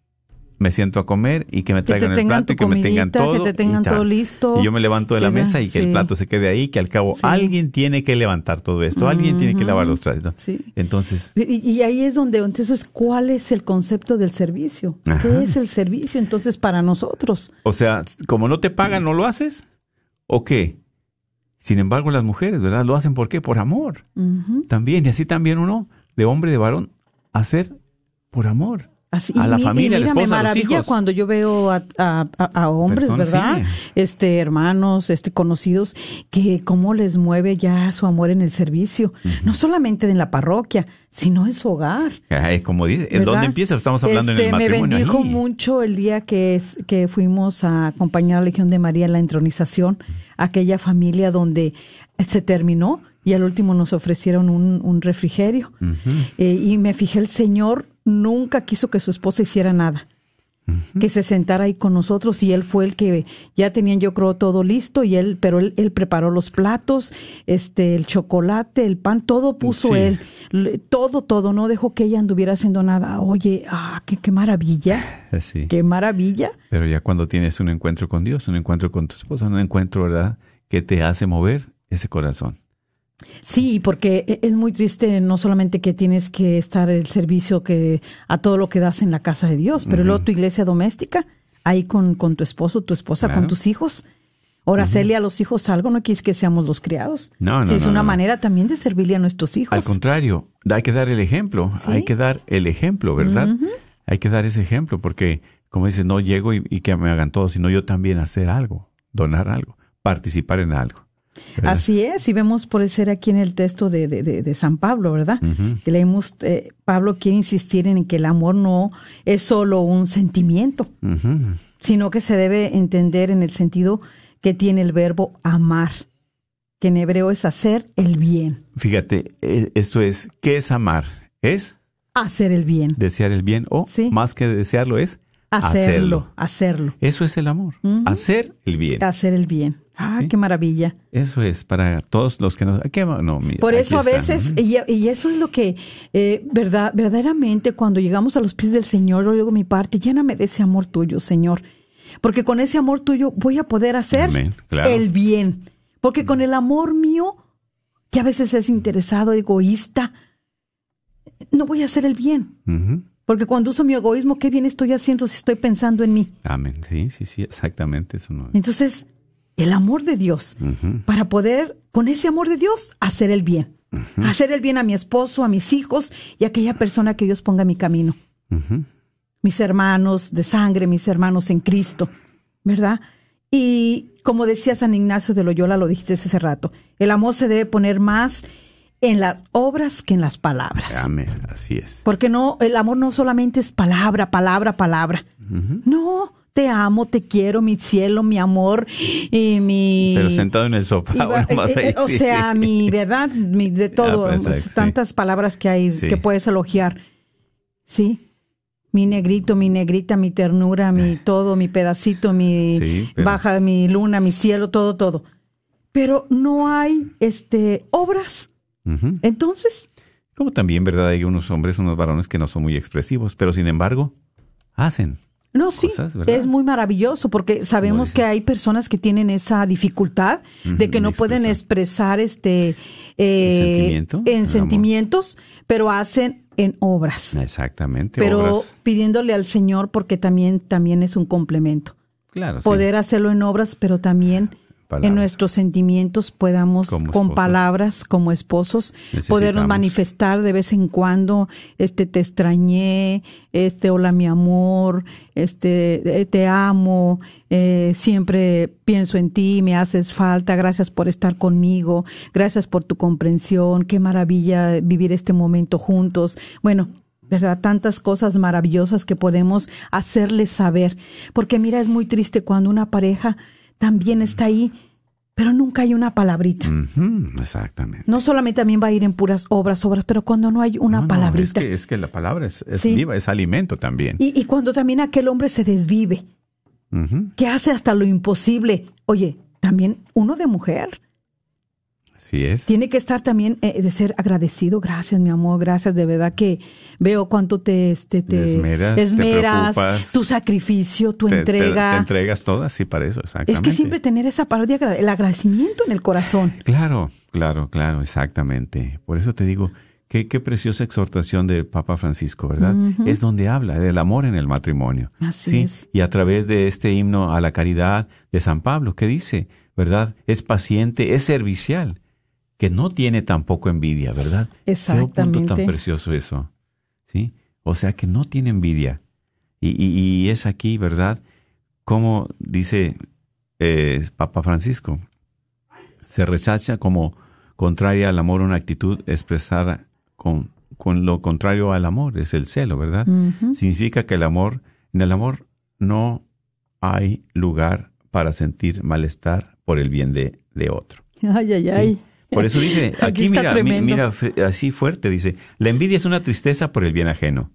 [SPEAKER 7] me siento a comer y que me
[SPEAKER 8] Que
[SPEAKER 7] traigan el plato y que me tengan todo.
[SPEAKER 8] que te tengan
[SPEAKER 7] y
[SPEAKER 8] todo listo.
[SPEAKER 7] Y yo me levanto de la mesa y que el plato se quede ahí, que al cabo
[SPEAKER 8] Sí.
[SPEAKER 7] alguien tiene que levantar todo esto, alguien tiene que lavar los trastes. ¿no?
[SPEAKER 8] Sí.
[SPEAKER 7] Entonces,
[SPEAKER 8] Y, y ahí es donde, entonces, ¿cuál es el concepto del servicio?
[SPEAKER 7] Ajá.
[SPEAKER 8] ¿Qué es el servicio entonces para nosotros?
[SPEAKER 7] O sea, como no te pagan, ¿no lo haces? ¿O qué? Sin embargo, las mujeres, ¿verdad? Lo hacen ¿por qué? Por amor. También, y así también uno, de hombre, de varón, hacer por amor.
[SPEAKER 8] Así,
[SPEAKER 7] A la
[SPEAKER 8] mi-
[SPEAKER 7] familia, la
[SPEAKER 8] mira, me
[SPEAKER 7] esposa, los
[SPEAKER 8] maravilla
[SPEAKER 7] hijos.
[SPEAKER 8] cuando yo veo a, a- a- a hombres,
[SPEAKER 7] Personas,
[SPEAKER 8] ¿verdad?
[SPEAKER 7] sí.
[SPEAKER 8] Este, hermanos, este, conocidos, que cómo les mueve ya su amor en el servicio. No solamente en la parroquia, sino en su hogar.
[SPEAKER 7] Ay, como dice, ¿en dónde empieza? Estamos hablando
[SPEAKER 8] Este,
[SPEAKER 7] en el matrimonio.
[SPEAKER 8] Me bendijo
[SPEAKER 7] ahí.
[SPEAKER 8] mucho el día que, es- que fuimos a acompañar a la Legión de María en la entronización, aquella familia donde se terminó y al último nos ofrecieron un, un refrigerio. Eh, y me fijé, el Señor nunca quiso que su esposa hiciera nada. que se sentara ahí con nosotros y él fue el que ya tenían yo creo todo listo y él pero él, él preparó los platos este el chocolate el pan todo puso
[SPEAKER 7] Sí.
[SPEAKER 8] él todo todo no dejó que ella anduviera haciendo nada oye ah qué, qué maravilla
[SPEAKER 7] Así.
[SPEAKER 8] qué maravilla
[SPEAKER 7] Pero ya cuando tienes un encuentro con Dios, un encuentro con tu esposa, un encuentro, ¿verdad? Que te hace mover ese corazón.
[SPEAKER 8] Sí, porque e- es muy triste no solamente que tienes que estar el servicio que a todo lo que das en la casa de Dios, pero luego tu iglesia doméstica, ahí con, con tu esposo, tu esposa,
[SPEAKER 7] Claro.
[SPEAKER 8] con tus hijos. Ahora, hacerle a los hijos algo no quieres que seamos los criados.
[SPEAKER 7] No, no,
[SPEAKER 8] Sí, es
[SPEAKER 7] no,
[SPEAKER 8] una
[SPEAKER 7] no.
[SPEAKER 8] manera también de servirle a nuestros hijos.
[SPEAKER 7] Al contrario, hay que dar el ejemplo,
[SPEAKER 8] Sí.
[SPEAKER 7] hay que dar el ejemplo, ¿verdad? Hay que dar ese ejemplo porque, como dices, no llego y, y que me hagan todo, sino yo también hacer algo, donar algo, participar en algo. ¿Verdad?
[SPEAKER 8] Así es, y vemos por ser aquí en el texto de, de, de- de San Pablo, ¿verdad? Que leemos, eh, Pablo quiere insistir en que el amor no es solo un sentimiento, sino que se debe entender en el sentido que tiene el verbo amar, que en hebreo es hacer el bien,
[SPEAKER 7] Fíjate, eh, esto es, ¿qué es amar? Es
[SPEAKER 8] hacer el bien,
[SPEAKER 7] desear el bien o
[SPEAKER 8] Sí.
[SPEAKER 7] más que desearlo es
[SPEAKER 8] hacerlo, hacerlo,
[SPEAKER 7] Eso es el amor, hacer el bien.
[SPEAKER 8] hacer el bien. Ah,
[SPEAKER 7] Sí.
[SPEAKER 8] qué maravilla.
[SPEAKER 7] Eso es para todos los que nos... No, mira,
[SPEAKER 8] Por eso a veces, y, y eso es lo que, eh, verdad, verdaderamente cuando llegamos a los pies del Señor, yo digo mi parte, lléname de ese amor tuyo, Señor. Porque con ese amor tuyo voy a poder hacer
[SPEAKER 7] Amén, claro.
[SPEAKER 8] el bien. Porque con el amor mío, que a veces es interesado, egoísta, no voy a hacer el bien. Porque cuando uso mi egoísmo, ¿qué bien estoy haciendo si estoy pensando en mí?
[SPEAKER 7] Amén. Sí, sí, sí, exactamente. Eso no...
[SPEAKER 8] Entonces, el amor de Dios, para poder, con ese amor de Dios, hacer el bien. Hacer el bien a mi esposo, a mis hijos y a aquella persona que Dios ponga en mi camino. Mis hermanos de sangre, mis hermanos en Cristo, ¿verdad? Y como decía San Ignacio de Loyola, lo dijiste hace rato, el amor se debe poner más en las obras que en las palabras.
[SPEAKER 7] Amén. Así es.
[SPEAKER 8] Porque no, el amor no solamente es palabra, palabra, palabra. No, te amo, te quiero, mi cielo, mi amor y mi...
[SPEAKER 7] Pero sentado en el sofá
[SPEAKER 8] Iba-
[SPEAKER 7] o nomás
[SPEAKER 8] eh,
[SPEAKER 7] ahí,
[SPEAKER 8] o
[SPEAKER 7] sí.
[SPEAKER 8] sea, mi verdad, mi de todo,
[SPEAKER 7] pues,
[SPEAKER 8] pues,
[SPEAKER 7] sí.
[SPEAKER 8] tantas palabras que hay
[SPEAKER 7] Sí.
[SPEAKER 8] que puedes elogiar. Sí. Mi negrito, mi negrita, mi ternura, mi todo, mi pedacito, mi
[SPEAKER 7] pero-
[SPEAKER 8] baja, mi luna, mi cielo, todo, todo. Pero no hay este obras. Entonces,
[SPEAKER 7] Como también, ¿verdad? Hay unos hombres, unos varones que no son muy expresivos, pero sin embargo, hacen.
[SPEAKER 8] No, sí, es muy maravilloso porque sabemos que hay personas que tienen esa dificultad de que no
[SPEAKER 7] de
[SPEAKER 8] pueden expresar este eh,
[SPEAKER 7] sentimiento,
[SPEAKER 8] en
[SPEAKER 7] amor.
[SPEAKER 8] sentimientos, pero hacen en obras.
[SPEAKER 7] Exactamente.
[SPEAKER 8] Pero
[SPEAKER 7] obras.
[SPEAKER 8] pidiéndole al Señor porque también también es un complemento.
[SPEAKER 7] Claro, sí.
[SPEAKER 8] Poder hacerlo en obras, pero también
[SPEAKER 7] Palabras.
[SPEAKER 8] en nuestros sentimientos podamos con palabras como esposos podernos manifestar de vez en cuando este te extrañé este hola mi amor este eh, te amo eh, siempre pienso en ti me haces falta gracias por estar conmigo gracias por tu comprensión qué maravilla vivir este momento juntos bueno ¿verdad? Tantas cosas maravillosas que podemos hacerles saber. Porque mira, es muy triste cuando una pareja también está ahí, pero nunca hay una palabrita.
[SPEAKER 7] Exactamente.
[SPEAKER 8] No solamente también va a ir en puras obras, obras, pero cuando no hay una
[SPEAKER 7] No, no,
[SPEAKER 8] palabrita.
[SPEAKER 7] es, que, es que la palabra es, es
[SPEAKER 8] Sí.
[SPEAKER 7] viva, es alimento también.
[SPEAKER 8] y, y cuando también aquel hombre se desvive,
[SPEAKER 7] Ujú,
[SPEAKER 8] que hace hasta lo imposible. Oye, también uno de mujer
[SPEAKER 7] Así es.
[SPEAKER 8] tiene que estar también eh, de ser agradecido. Gracias, mi amor, gracias. De verdad que veo cuánto te, este, te,
[SPEAKER 7] Te esmeras, te
[SPEAKER 8] esmeras,
[SPEAKER 7] preocupas.
[SPEAKER 8] tu sacrificio, tu
[SPEAKER 7] Te- te-
[SPEAKER 8] entrega.
[SPEAKER 7] Te, entregas todas, sí, para eso, exactamente.
[SPEAKER 8] Es que siempre tener esa palabra de el agradecimiento en el corazón.
[SPEAKER 7] Claro, claro, claro, exactamente. Por eso te digo, qué, qué preciosa exhortación del Papa Francisco, ¿verdad? Es donde habla del amor en el matrimonio.
[SPEAKER 8] Así
[SPEAKER 7] ¿sí?
[SPEAKER 8] es.
[SPEAKER 7] Y a través de este himno a la caridad de San Pablo, ¿qué dice? ¿Verdad? Es paciente, es servicial, que no tiene tampoco envidia, ¿verdad? Qué punto
[SPEAKER 8] Exactamente.
[SPEAKER 7] tan precioso eso. ¿Sí? O sea que no tiene envidia. Y, y- y es aquí, ¿verdad? Como dice eh, Papa Francisco, se rechaza como contraria al amor una actitud expresada con, con lo contrario al amor, es el celo, ¿verdad? Significa que el amor, en el amor no hay lugar para sentir malestar por el bien de, de otro.
[SPEAKER 8] Ay, ay,
[SPEAKER 7] ¿sí?
[SPEAKER 8] ay.
[SPEAKER 7] Por eso dice, aquí, mira, así fuerte, dice, la envidia es una tristeza por el bien ajeno,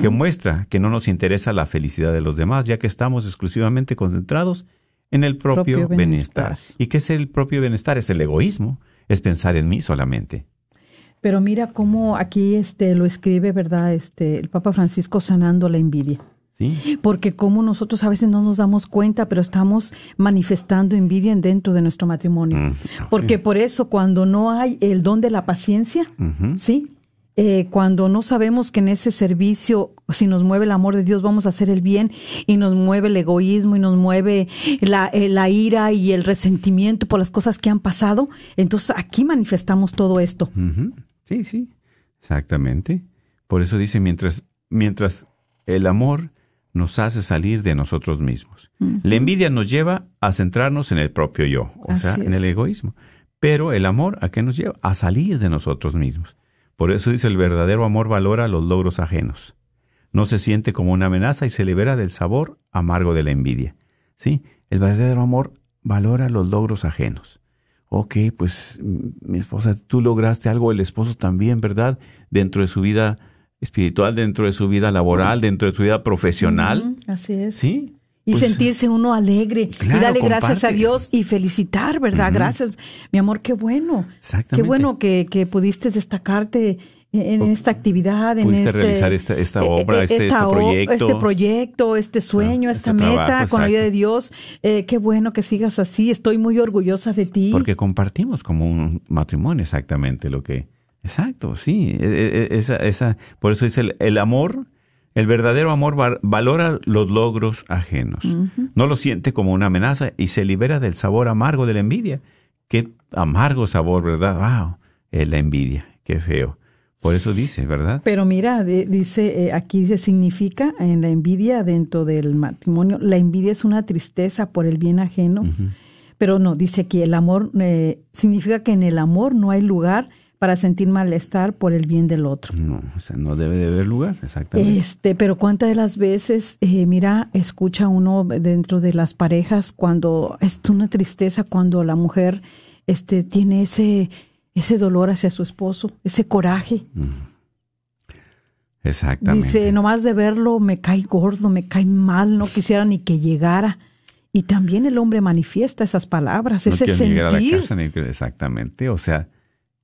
[SPEAKER 7] que muestra que no nos interesa la felicidad de los demás, ya que estamos exclusivamente concentrados en el propio,
[SPEAKER 8] Propio
[SPEAKER 7] bienestar.
[SPEAKER 8] bienestar.
[SPEAKER 7] ¿Y qué es el propio bienestar? Es el egoísmo, es pensar en mí solamente.
[SPEAKER 8] Pero mira cómo aquí este lo escribe, ¿verdad? Este el Papa Francisco sanando la envidia.
[SPEAKER 7] ¿Sí?
[SPEAKER 8] Porque como nosotros a veces no nos damos cuenta, pero estamos manifestando envidia dentro de nuestro matrimonio.
[SPEAKER 7] Mm,
[SPEAKER 8] Porque por eso cuando no hay el don de la paciencia. ¿sí? Eh, cuando no sabemos que en ese servicio, si nos mueve el amor de Dios, vamos a hacer el bien y nos mueve el egoísmo y nos mueve la, eh, la ira y el resentimiento por las cosas que han pasado, entonces aquí manifestamos todo esto.
[SPEAKER 7] Sí, sí, exactamente. Por eso dice, mientras, mientras el amor nos hace salir de nosotros mismos. La envidia nos lleva a centrarnos en el propio yo, o
[SPEAKER 8] Así
[SPEAKER 7] sea, en el egoísmo. Pero el amor, ¿a qué nos lleva? A salir de nosotros mismos. Por eso dice, el verdadero amor valora los logros ajenos. No se siente como una amenaza y se libera del sabor amargo de la envidia. ¿Sí? El verdadero amor valora los logros ajenos. Ok, pues mm, mi esposa, tú lograste algo, el esposo también, ¿verdad? Dentro de su vida espiritual, dentro de su vida laboral, dentro de su vida profesional.
[SPEAKER 8] Así es.
[SPEAKER 7] ¿Sí?
[SPEAKER 8] Y
[SPEAKER 7] Pues,
[SPEAKER 8] sentirse uno alegre
[SPEAKER 7] claro,
[SPEAKER 8] y darle gracias a. Dios y felicitar, ¿verdad? Gracias, mi amor, qué bueno.
[SPEAKER 7] Exactamente.
[SPEAKER 8] Qué bueno que, que pudiste destacarte en esta actividad, en este,
[SPEAKER 7] realizar esta- esta
[SPEAKER 8] eh,
[SPEAKER 7] obra,
[SPEAKER 8] eh,
[SPEAKER 7] este- este
[SPEAKER 8] esta
[SPEAKER 7] proyecto.
[SPEAKER 8] este proyecto, este sueño,
[SPEAKER 7] Ah,
[SPEAKER 8] esta
[SPEAKER 7] este
[SPEAKER 8] meta,
[SPEAKER 7] trabajo,
[SPEAKER 8] con la ayuda de Dios. Eh, qué bueno que sigas así. Estoy muy orgullosa de ti.
[SPEAKER 7] Porque compartimos como un matrimonio exactamente lo que... Exacto, sí. E- e- e- Esa, esa, por eso dice el, el amor, el verdadero amor va- valora los logros ajenos. No lo siente como una amenaza y se libera del sabor amargo de la envidia. Qué amargo sabor, ¿verdad? Wow, es la envidia, qué feo. Por eso dice, ¿verdad?
[SPEAKER 8] Pero mira, de- dice, eh, aquí dice, significa en la envidia dentro del matrimonio, la envidia es una tristeza por el bien ajeno, pero no, dice aquí, el amor eh, significa que en el amor no hay lugar para sentir malestar por el bien del otro.
[SPEAKER 7] No, o sea, no debe de haber lugar, exactamente.
[SPEAKER 8] Este, pero cuántas de las veces, eh, mira, escucha uno dentro de las parejas cuando es una tristeza cuando la mujer, este, tiene ese, ese dolor hacia su esposo, ese coraje.
[SPEAKER 7] Exactamente.
[SPEAKER 8] Dice, nomás de verlo me cae gordo, me cae mal, no quisiera ni que llegara. Y también el hombre manifiesta esas palabras,
[SPEAKER 7] no
[SPEAKER 8] ese
[SPEAKER 7] llegar a la
[SPEAKER 8] sentir.
[SPEAKER 7] casa ni que- exactamente. O sea,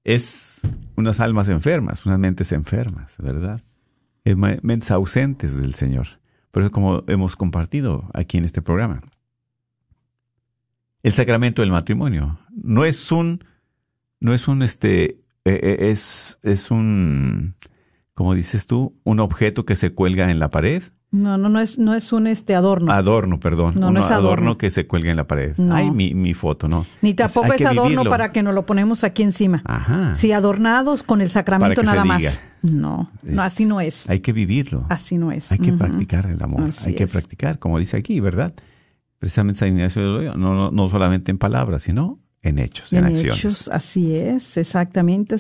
[SPEAKER 7] es unas almas enfermas, unas mentes enfermas, ¿verdad? Es ma- Mentes ausentes del Señor. Por eso como hemos compartido aquí en este programa. El sacramento del matrimonio no es un, no es un este, eh, eh, es, es un, como dices tú, un objeto que se cuelga en la pared.
[SPEAKER 8] No, no, no es, no es un este adorno.
[SPEAKER 7] Adorno, perdón.
[SPEAKER 8] No,
[SPEAKER 7] un
[SPEAKER 8] no es adorno.
[SPEAKER 7] que se cuelga en la pared.
[SPEAKER 8] No.
[SPEAKER 7] Ay, mi, mi foto, ¿no.
[SPEAKER 8] Ni tampoco
[SPEAKER 7] hay
[SPEAKER 8] es adorno
[SPEAKER 7] vivirlo.
[SPEAKER 8] para que nos lo ponemos aquí encima.
[SPEAKER 7] Ajá.
[SPEAKER 8] Sí, adornados con el sacramento nada más. No, no, así no es.
[SPEAKER 7] Hay que vivirlo.
[SPEAKER 8] Así no es.
[SPEAKER 7] Hay que practicar el amor.
[SPEAKER 8] Así
[SPEAKER 7] hay que practicar, como dice aquí, ¿verdad? Precisamente San Ignacio de Loyola, no, no, no solamente en palabras, sino en hechos, en,
[SPEAKER 8] En
[SPEAKER 7] acciones.
[SPEAKER 8] hechos, así es, exactamente.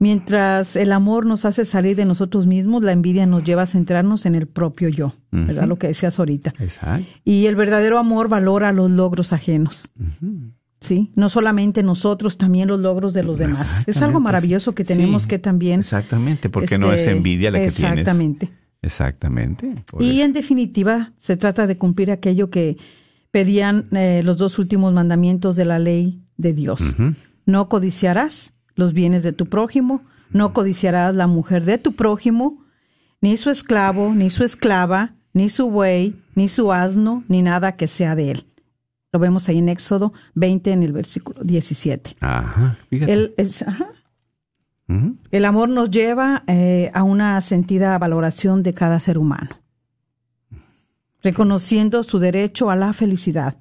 [SPEAKER 8] Mientras el amor nos hace salir de nosotros mismos, la envidia nos lleva a centrarnos en el propio yo, ¿verdad? Lo que decías ahorita.
[SPEAKER 7] Exacto.
[SPEAKER 8] Y el verdadero amor valora los logros ajenos. Sí, no solamente nosotros, también los logros de los demás. Es algo maravilloso que tenemos
[SPEAKER 7] sí.
[SPEAKER 8] que también.
[SPEAKER 7] Exactamente, porque no es
[SPEAKER 8] este,
[SPEAKER 7] envidia la que tienes.
[SPEAKER 8] Exactamente.
[SPEAKER 7] Exactamente.
[SPEAKER 8] Y
[SPEAKER 7] eso.
[SPEAKER 8] en definitiva, se trata de cumplir aquello que pedían eh, los dos últimos mandamientos de la ley de Dios. No codiciarás los bienes de tu prójimo, no codiciarás la mujer de tu prójimo, ni su esclavo, ni su esclava, ni su buey, ni su asno, ni nada que sea de él. Lo vemos ahí en Éxodo 20 en el versículo 17.
[SPEAKER 7] Ajá, fíjate.
[SPEAKER 8] El, es- ajá. El amor nos lleva eh, a una sentida valoración de cada ser humano, reconociendo su derecho a la felicidad.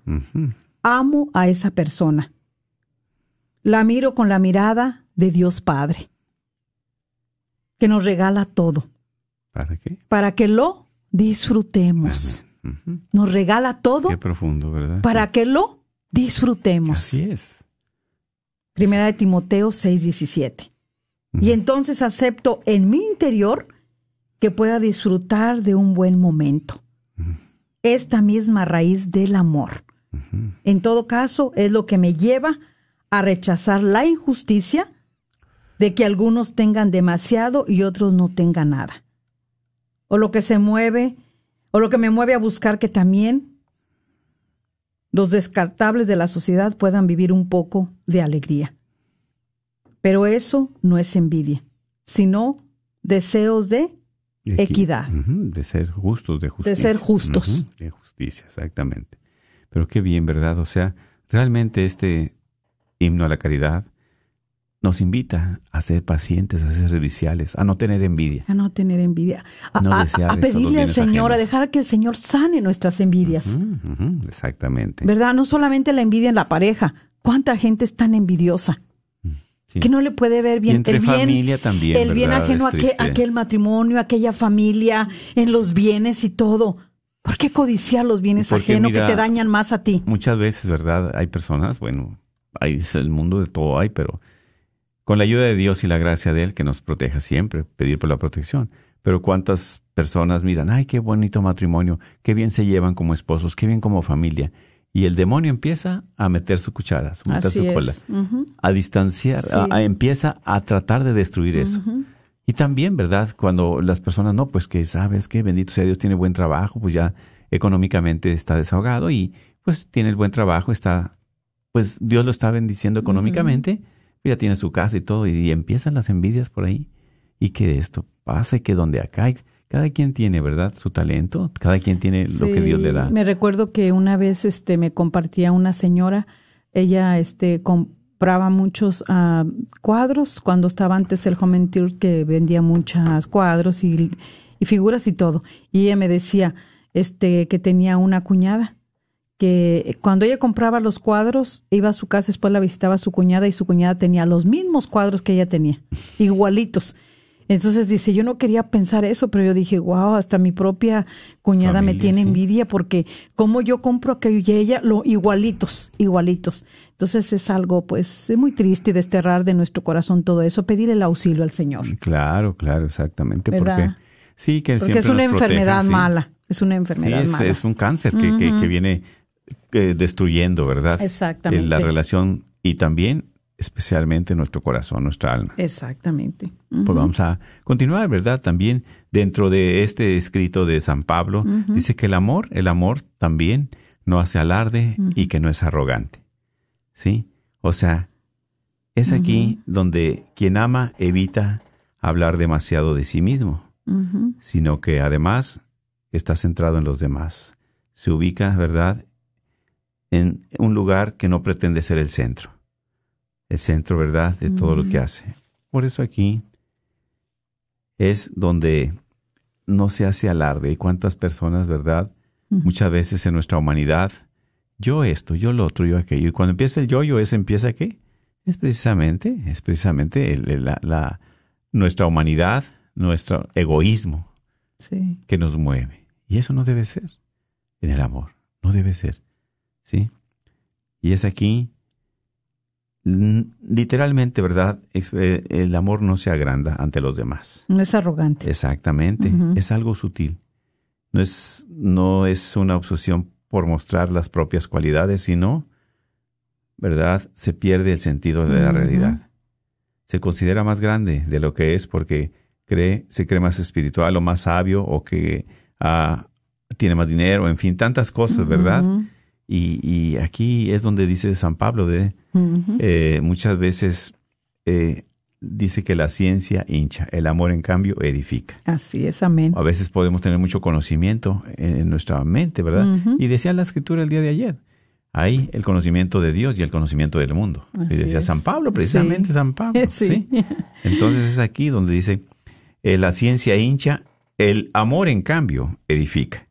[SPEAKER 8] Amo a esa persona. La miro con la mirada de Dios Padre, que nos regala todo,
[SPEAKER 7] ¿Para qué?
[SPEAKER 8] para que lo disfrutemos. Nos regala todo
[SPEAKER 7] Qué profundo, ¿verdad?
[SPEAKER 8] para que lo disfrutemos.
[SPEAKER 7] Así es.
[SPEAKER 8] Primera de Timoteo 6:17. Y entonces acepto en mi interior que pueda disfrutar de un buen momento. Esta misma raíz del amor. En todo caso, es lo que me lleva a rechazar la injusticia de que algunos tengan demasiado y otros no tengan nada. O lo que se mueve, o lo que me mueve a buscar que también los descartables de la sociedad puedan vivir un poco de alegría. Pero eso no es envidia, sino deseos de equidad.
[SPEAKER 7] de ser justos, de justicia.
[SPEAKER 8] De ser justos.
[SPEAKER 7] de justicia, exactamente. Pero qué bien, ¿verdad? O sea, realmente este himno a la caridad nos invita a ser pacientes, a ser serviciales, a no tener envidia.
[SPEAKER 8] A no tener envidia. A, pedirle al Señor, a dejar que el Señor sane nuestras envidias.
[SPEAKER 7] exactamente.
[SPEAKER 8] ¿Verdad? No solamente la envidia en la pareja. ¿Cuánta gente es tan envidiosa? Que no le puede ver bien
[SPEAKER 7] entre
[SPEAKER 8] el bien,
[SPEAKER 7] familia también,
[SPEAKER 8] el bien ajeno a aquel, matrimonio, aquella familia, en los bienes y todo. ¿Por qué codiciar los bienes ajenos que te dañan más a ti?
[SPEAKER 7] Muchas veces, ¿verdad? Hay personas, bueno, hay el mundo de todo hay, pero con la ayuda de Dios y la gracia de Él, que nos proteja siempre, pedir por la protección. Pero cuántas personas miran, ay, qué bonito matrimonio, qué bien se llevan como esposos, qué bien como familia. Y el demonio empieza a meter su cuchara, su, su cola, a distanciar, empieza a tratar de destruir eso. Y también, ¿verdad? Cuando las personas, no, pues que sabes que bendito sea Dios, tiene buen trabajo, pues ya económicamente está desahogado y pues tiene el buen trabajo, está, pues Dios lo está bendiciendo económicamente ya tiene su casa y todo, y, empiezan las envidias por ahí. Y que esto pasa y que donde acá, cada quien tiene, ¿verdad? Su talento, cada quien tiene lo que Dios le da.
[SPEAKER 8] Me recuerdo que una vez este, me compartía una señora, ella este, compraba muchos ah, cuadros cuando estaba antes el Home que vendía muchos cuadros y, y figuras y todo. Y ella me decía este, que tenía una cuñada que cuando ella compraba los cuadros, iba a su casa, después la visitaba su cuñada y su cuñada tenía los mismos cuadros que ella tenía, igualitos. Entonces dice, yo no quería pensar eso, pero yo dije, wow, hasta mi propia cuñada me tiene envidia porque como yo compro aquello y ella, lo igualitos, igualitos. Entonces es algo, pues, es muy triste desterrar de nuestro corazón todo eso, pedir el auxilio al Señor.
[SPEAKER 7] Claro, claro, exactamente. Porque, sí, que
[SPEAKER 8] porque es una enfermedad mala. Es una enfermedad
[SPEAKER 7] es,
[SPEAKER 8] mala.
[SPEAKER 7] Es un cáncer que, que viene destruyendo, ¿verdad?
[SPEAKER 8] Exactamente.
[SPEAKER 7] la relación y también especialmente nuestro corazón, nuestra alma.
[SPEAKER 8] Exactamente.
[SPEAKER 7] Pues vamos a continuar, ¿verdad? También dentro de este escrito de San Pablo, dice que el amor, el amor también no hace alarde y que no es arrogante. ¿Sí? O sea, es aquí donde quien ama evita hablar demasiado de sí mismo, sino que además está centrado en los demás. Se ubica, ¿verdad? En un lugar que no pretende ser el centro. El centro, ¿verdad?, de todo lo que hace. Por eso aquí es donde no se hace alarde. Y cuántas personas, ¿verdad? Muchas veces en nuestra humanidad, yo esto, yo lo otro, yo aquello. Y cuando empieza el yo, yo ese empieza qué? Es precisamente, es precisamente la, nuestra humanidad, nuestro egoísmo que nos mueve. Y eso no debe ser en el amor, no debe ser. ¿Sí? Y es aquí, literalmente, ¿verdad? Eh, el amor no se agranda ante los demás.
[SPEAKER 8] No es arrogante.
[SPEAKER 7] Exactamente, es algo sutil. No es, no es una obsesión por mostrar las propias cualidades, sino, ¿verdad? Se pierde el sentido de la realidad. Se considera más grande de lo que es porque cree, se cree más espiritual o más sabio o que ah, tiene más dinero, en fin, tantas cosas, ¿verdad? Y, aquí es donde dice San Pablo, de, eh, muchas veces eh, dice que la ciencia hincha, el amor en cambio edifica.
[SPEAKER 8] Así es, amén.
[SPEAKER 7] A veces podemos tener mucho conocimiento en, nuestra mente, ¿verdad? Y decía la escritura el día de ayer, hay el conocimiento de Dios y el conocimiento del mundo. Sí, decía San Pablo, precisamente San Pablo. sí. Entonces es aquí donde dice, eh, la ciencia hincha, el amor en cambio edifica.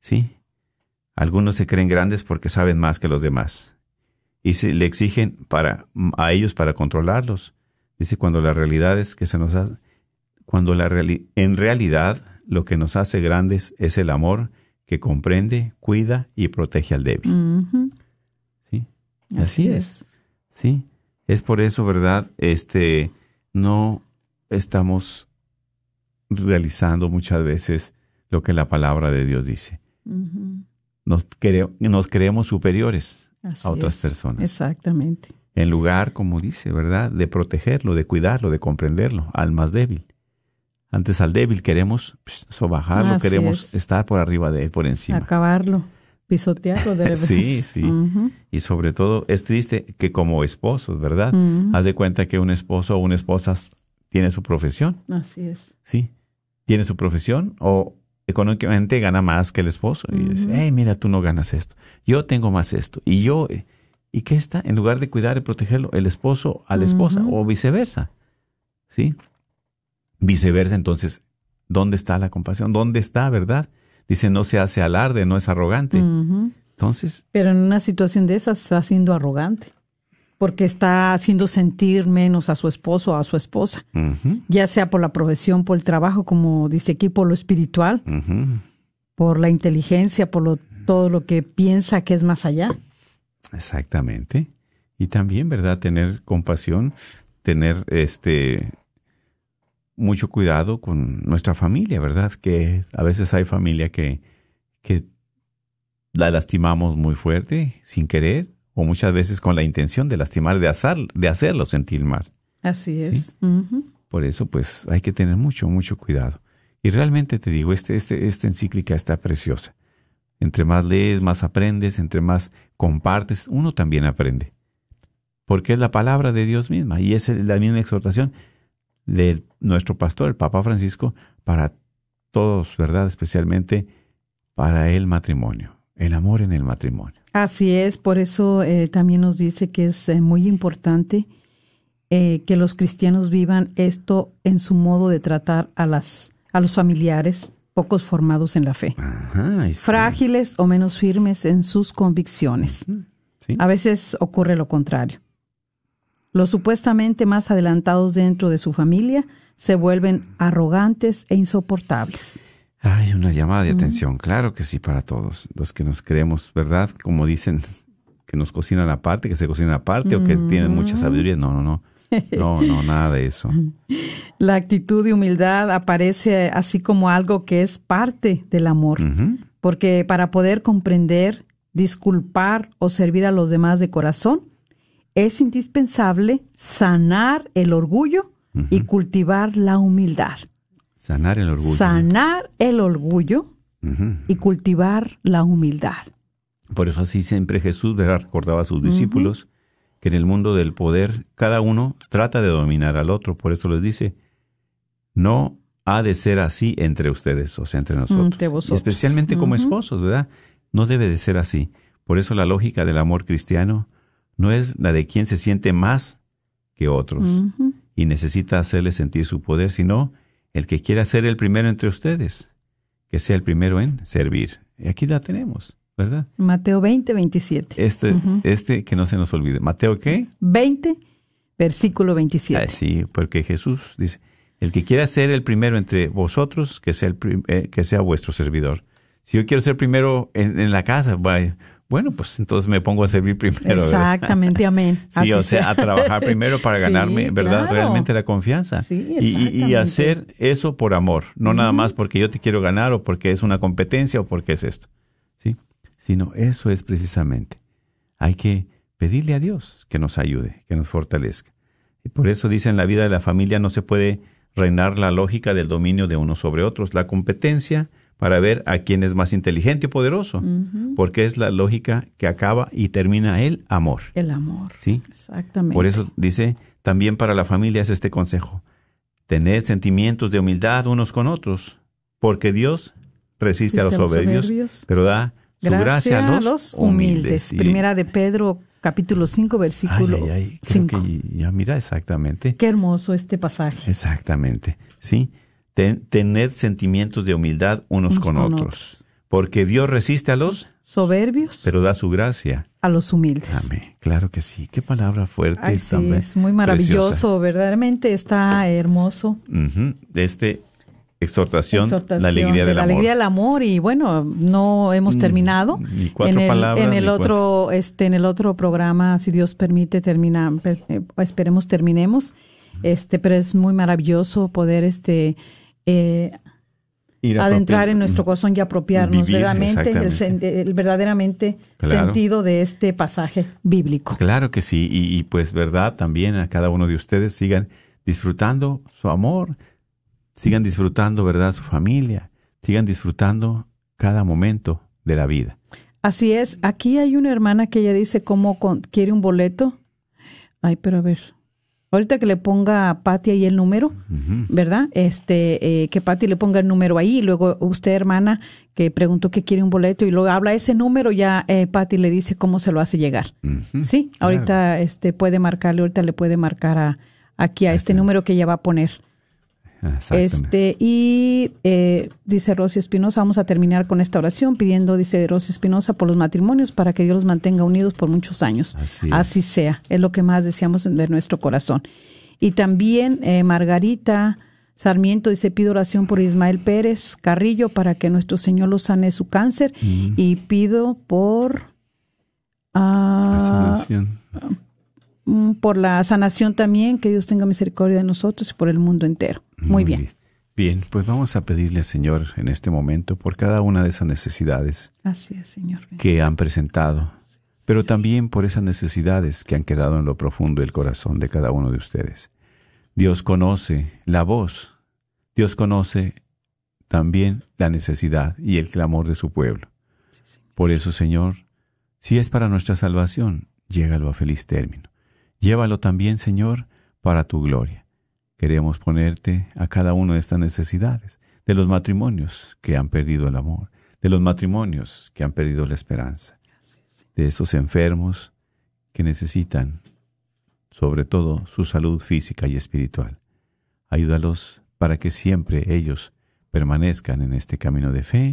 [SPEAKER 7] ¿Sí? Algunos se creen grandes porque saben más que los demás y se le exigen para, a ellos para controlarlos. Dice cuando la realidad es que se nos hace, cuando la en realidad lo que nos hace grandes es el amor que comprende, cuida y protege al débil. ¿Sí? Así, es. Sí. Es por eso, ¿verdad? Este, no estamos realizando muchas veces lo que la palabra de Dios dice nos, nos creemos superiores a otras personas.
[SPEAKER 8] Exactamente.
[SPEAKER 7] en lugar, como dice, ¿verdad?, de protegerlo, de cuidarlo, de comprenderlo, al más débil. Antes al débil queremos pues, sobajarlo,
[SPEAKER 8] Así
[SPEAKER 7] queremos
[SPEAKER 8] es.
[SPEAKER 7] estar por arriba de él, por encima.
[SPEAKER 8] Acabarlo, pisotearlo de revés.
[SPEAKER 7] Sí, sí. Y sobre todo es triste que como esposos, ¿verdad? Haz de cuenta que un esposo o una esposa tiene su profesión,
[SPEAKER 8] Así es.
[SPEAKER 7] ¿sí? Tiene su profesión o económicamente gana más que el esposo. Y dice, hey, mira, tú no ganas esto. Yo tengo más esto. Y yo, eh, ¿y qué está? En lugar de cuidar y protegerlo, el esposo a la esposa o viceversa, ¿sí? Viceversa, entonces, ¿dónde está la compasión? ¿Dónde está, verdad? Dice, no se hace alarde, no es arrogante. Entonces,
[SPEAKER 8] Pero en una situación de esas está siendo arrogante, porque está haciendo sentir menos a su esposo o a su esposa, ya sea por la profesión, por el trabajo, como dice aquí, por lo espiritual, por la inteligencia, por lo, todo lo que piensa que es más allá.
[SPEAKER 7] Exactamente. Y también, ¿verdad? Tener compasión, tener este mucho cuidado con nuestra familia, ¿verdad? Que a veces hay familia que, que la lastimamos muy fuerte, sin querer, o muchas veces con la intención de lastimar, de, de hacerlo sentir mal.
[SPEAKER 8] Así es.
[SPEAKER 7] Por eso, pues, hay que tener mucho, mucho cuidado. Y realmente te digo, este, este, esta encíclica está preciosa. Entre más lees, más aprendes, entre más compartes, uno también aprende. Porque es la palabra de Dios misma y es la misma exhortación de nuestro pastor, el Papa Francisco, para todos, ¿verdad? Especialmente para el matrimonio, el amor en el matrimonio.
[SPEAKER 8] Así es, por eso eh, también nos dice que es eh, muy importante eh, que los cristianos vivan esto en su modo de tratar a, las, a los familiares pocos formados en la fe,
[SPEAKER 7] Ajá,
[SPEAKER 8] frágiles o menos firmes en sus convicciones.
[SPEAKER 7] Sí.
[SPEAKER 8] A veces ocurre lo contrario. Los supuestamente más adelantados dentro de su familia se vuelven arrogantes e insoportables.
[SPEAKER 7] Hay una llamada de atención, claro que sí, para todos. Los que nos creemos, ¿verdad? Como dicen, que nos cocinan aparte, que se cocinan aparte o que tienen mucha sabiduría. No, no, no. No, no, nada de eso.
[SPEAKER 8] La actitud de humildad aparece así como algo que es parte del amor, porque para poder comprender, disculpar o servir a los demás de corazón, es indispensable sanar el orgullo y cultivar la humildad.
[SPEAKER 7] Sanar el orgullo.
[SPEAKER 8] Sanar el orgullo y cultivar la humildad.
[SPEAKER 7] Por eso así siempre Jesús ¿verdad? recordaba a sus discípulos que en el mundo del poder cada uno trata de dominar al otro. Por eso les dice, no ha de ser así entre ustedes, o sea, entre nosotros.
[SPEAKER 8] Entre.
[SPEAKER 7] Especialmente como esposos, ¿verdad? No debe de ser así. Por eso la lógica del amor cristiano no es la de quien se siente más que otros y necesita hacerle sentir su poder, sino el que quiera ser el primero entre ustedes, que sea el primero en servir. Y aquí la tenemos, ¿verdad?
[SPEAKER 8] Mateo 20, 27.
[SPEAKER 7] Este,
[SPEAKER 8] Ujú.
[SPEAKER 7] este que no se nos olvide. Mateo, ¿qué?
[SPEAKER 8] 20, versículo 27.
[SPEAKER 7] Ah, sí, porque Jesús dice, el que quiera ser el primero entre vosotros, que sea, el eh, que sea vuestro servidor. Si yo quiero ser primero en, en la casa, vaya, bueno, pues entonces me pongo a servir primero. ¿verdad?
[SPEAKER 8] Exactamente, amén.
[SPEAKER 7] Sí,
[SPEAKER 8] Así
[SPEAKER 7] o sea, a trabajar primero para
[SPEAKER 8] Sí,
[SPEAKER 7] ganarme, ¿verdad?
[SPEAKER 8] claro.
[SPEAKER 7] Realmente la confianza.
[SPEAKER 8] Sí,
[SPEAKER 7] y, y- hacer eso por amor, no nada más porque yo te quiero ganar o porque es una competencia o porque es esto. ¿Sí? Sino eso es precisamente. Hay que pedirle a Dios que nos ayude, que nos fortalezca. Y por eso dice en la vida de la familia no se puede reinar la lógica del dominio de unos sobre otros, la competencia para ver a quién es más inteligente y poderoso, porque es la lógica que acaba y termina el amor.
[SPEAKER 8] El amor.
[SPEAKER 7] ¿Sí?
[SPEAKER 8] Exactamente.
[SPEAKER 7] Por eso dice, también para la familia es este consejo. Tened sentimientos de humildad unos con otros, porque Dios resiste a los
[SPEAKER 8] Resiste a los
[SPEAKER 7] soberbios,
[SPEAKER 8] soberbios.
[SPEAKER 7] pero da su gracia, a los, humildes. Y-
[SPEAKER 8] Primera de Pedro, capítulo 5,
[SPEAKER 7] Ay,
[SPEAKER 8] versículo
[SPEAKER 7] ay, ay, creo
[SPEAKER 8] 5.
[SPEAKER 7] que ya mira exactamente.
[SPEAKER 8] Qué hermoso este pasaje.
[SPEAKER 7] Exactamente, ¿sí? Ten- tened sentimientos de humildad unos,
[SPEAKER 8] Unos
[SPEAKER 7] con,
[SPEAKER 8] con
[SPEAKER 7] otros,
[SPEAKER 8] otros.
[SPEAKER 7] porque Dios resiste a los,
[SPEAKER 8] Soberbios
[SPEAKER 7] pero da su gracia.
[SPEAKER 8] a los humildes.
[SPEAKER 7] Amén. Claro que sí. Qué palabra fuerte.
[SPEAKER 8] Ay, sí, es muy
[SPEAKER 7] preciosa.
[SPEAKER 8] maravilloso, verdaderamente está hermoso.
[SPEAKER 7] Ujú. De este exhortación,
[SPEAKER 8] Exhortación
[SPEAKER 7] la alegría
[SPEAKER 8] de
[SPEAKER 7] del
[SPEAKER 8] la
[SPEAKER 7] amor. Mm,
[SPEAKER 8] alegría del amor y bueno, no hemos terminado.
[SPEAKER 7] ni cuatro
[SPEAKER 8] en el,
[SPEAKER 7] palabras,
[SPEAKER 8] en el otro este en el otro programa, si Dios permite termina eh, esperemos terminemos. Este, pero es muy maravilloso poder este eh, adentrar en nuestro corazón y apropiarnos verdaderamente el, verdaderamente sentido de este pasaje bíblico.
[SPEAKER 7] Claro que sí, y, pues verdad también a cada uno de ustedes sigan disfrutando su amor, sigan disfrutando verdad su familia, sigan disfrutando cada momento de la vida.
[SPEAKER 8] Así es, aquí hay una hermana que ella dice cómo quiere un boleto. Ay, pero a ver, Ahorita que le ponga a Patti ahí el número, ¿verdad? Este, eh, que Patti le ponga el número ahí, y luego usted, hermana, que preguntó que quiere un boleto y luego habla ese número, ya eh, Patti le dice cómo se lo hace llegar. Sí, ahorita este puede marcarle, ahorita le puede marcar a, aquí a este número que ella va a poner. Este, y eh, dice Rosy Espinosa, vamos a terminar con esta oración pidiendo, dice Rosy Espinosa, por los matrimonios para que Dios los mantenga unidos por muchos años. Así, sea, es lo que más deseamos de nuestro corazón. Y también eh, Margarita Sarmiento dice, pido oración por Ismael Pérez Carrillo para que nuestro Señor lo sane su cáncer mm. y pido por... Mm, por la sanación también, que Dios tenga misericordia de nosotros y por el mundo entero. Muy, bien.
[SPEAKER 7] bien. pues vamos a pedirle al Señor en este momento por cada una de esas necesidades
[SPEAKER 8] Así Señor.
[SPEAKER 7] que han presentado, pero también por esas necesidades que han quedado en lo profundo del corazón de cada uno de ustedes. Dios conoce la voz, Dios conoce también la necesidad y el clamor de su pueblo. Por eso, Señor, si es para nuestra salvación, llégalo a feliz término. Llévalo también, Señor, para tu gloria. Queremos ponerte a cada una de estas necesidades, de los matrimonios que han perdido el amor, de los matrimonios que han perdido la esperanza, de esos enfermos que necesitan, sobre todo, su salud física y espiritual. Ayúdalos para que siempre ellos permanezcan en este camino de fe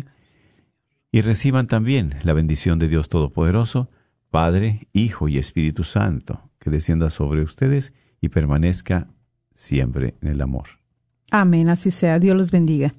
[SPEAKER 7] y reciban también la bendición de Dios Todopoderoso, Padre, Hijo y Espíritu Santo, que descienda sobre ustedes y permanezca siempre en el amor.
[SPEAKER 8] Amén, así sea. Dios los bendiga.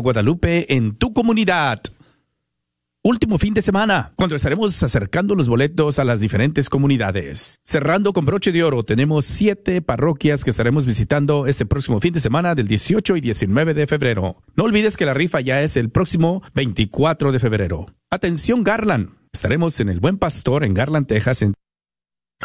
[SPEAKER 2] Guadalupe en tu comunidad. Último fin de semana, cuando estaremos acercando los boletos a las diferentes comunidades. Cerrando con broche de oro, tenemos siete parroquias que estaremos visitando este próximo fin de semana del 18 y 19 de febrero. No olvides que la rifa ya es el próximo 24 de febrero. Atención Garland, estaremos en el Buen Pastor en Garland, Texas, en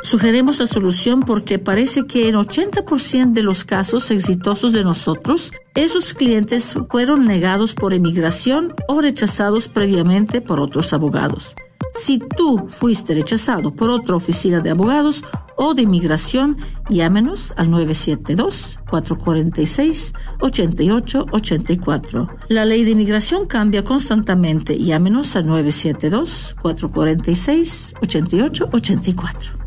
[SPEAKER 5] Sugerimos la solución porque parece que en 80% de los casos exitosos de nosotros, esos clientes fueron negados por emigración o rechazados previamente por otros abogados. Si tú fuiste rechazado por otra oficina de abogados o de inmigración, llámenos al 972-446-8884. La ley de inmigración cambia constantemente. Llámenos al 972-446-8884.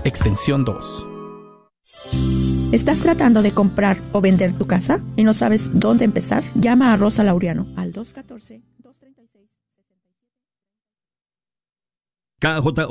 [SPEAKER 2] extensión 2.
[SPEAKER 9] ¿Estás tratando de comprar o vender tu casa y no sabes dónde empezar? Llama a Rosa Laureano al 214 236
[SPEAKER 3] KJO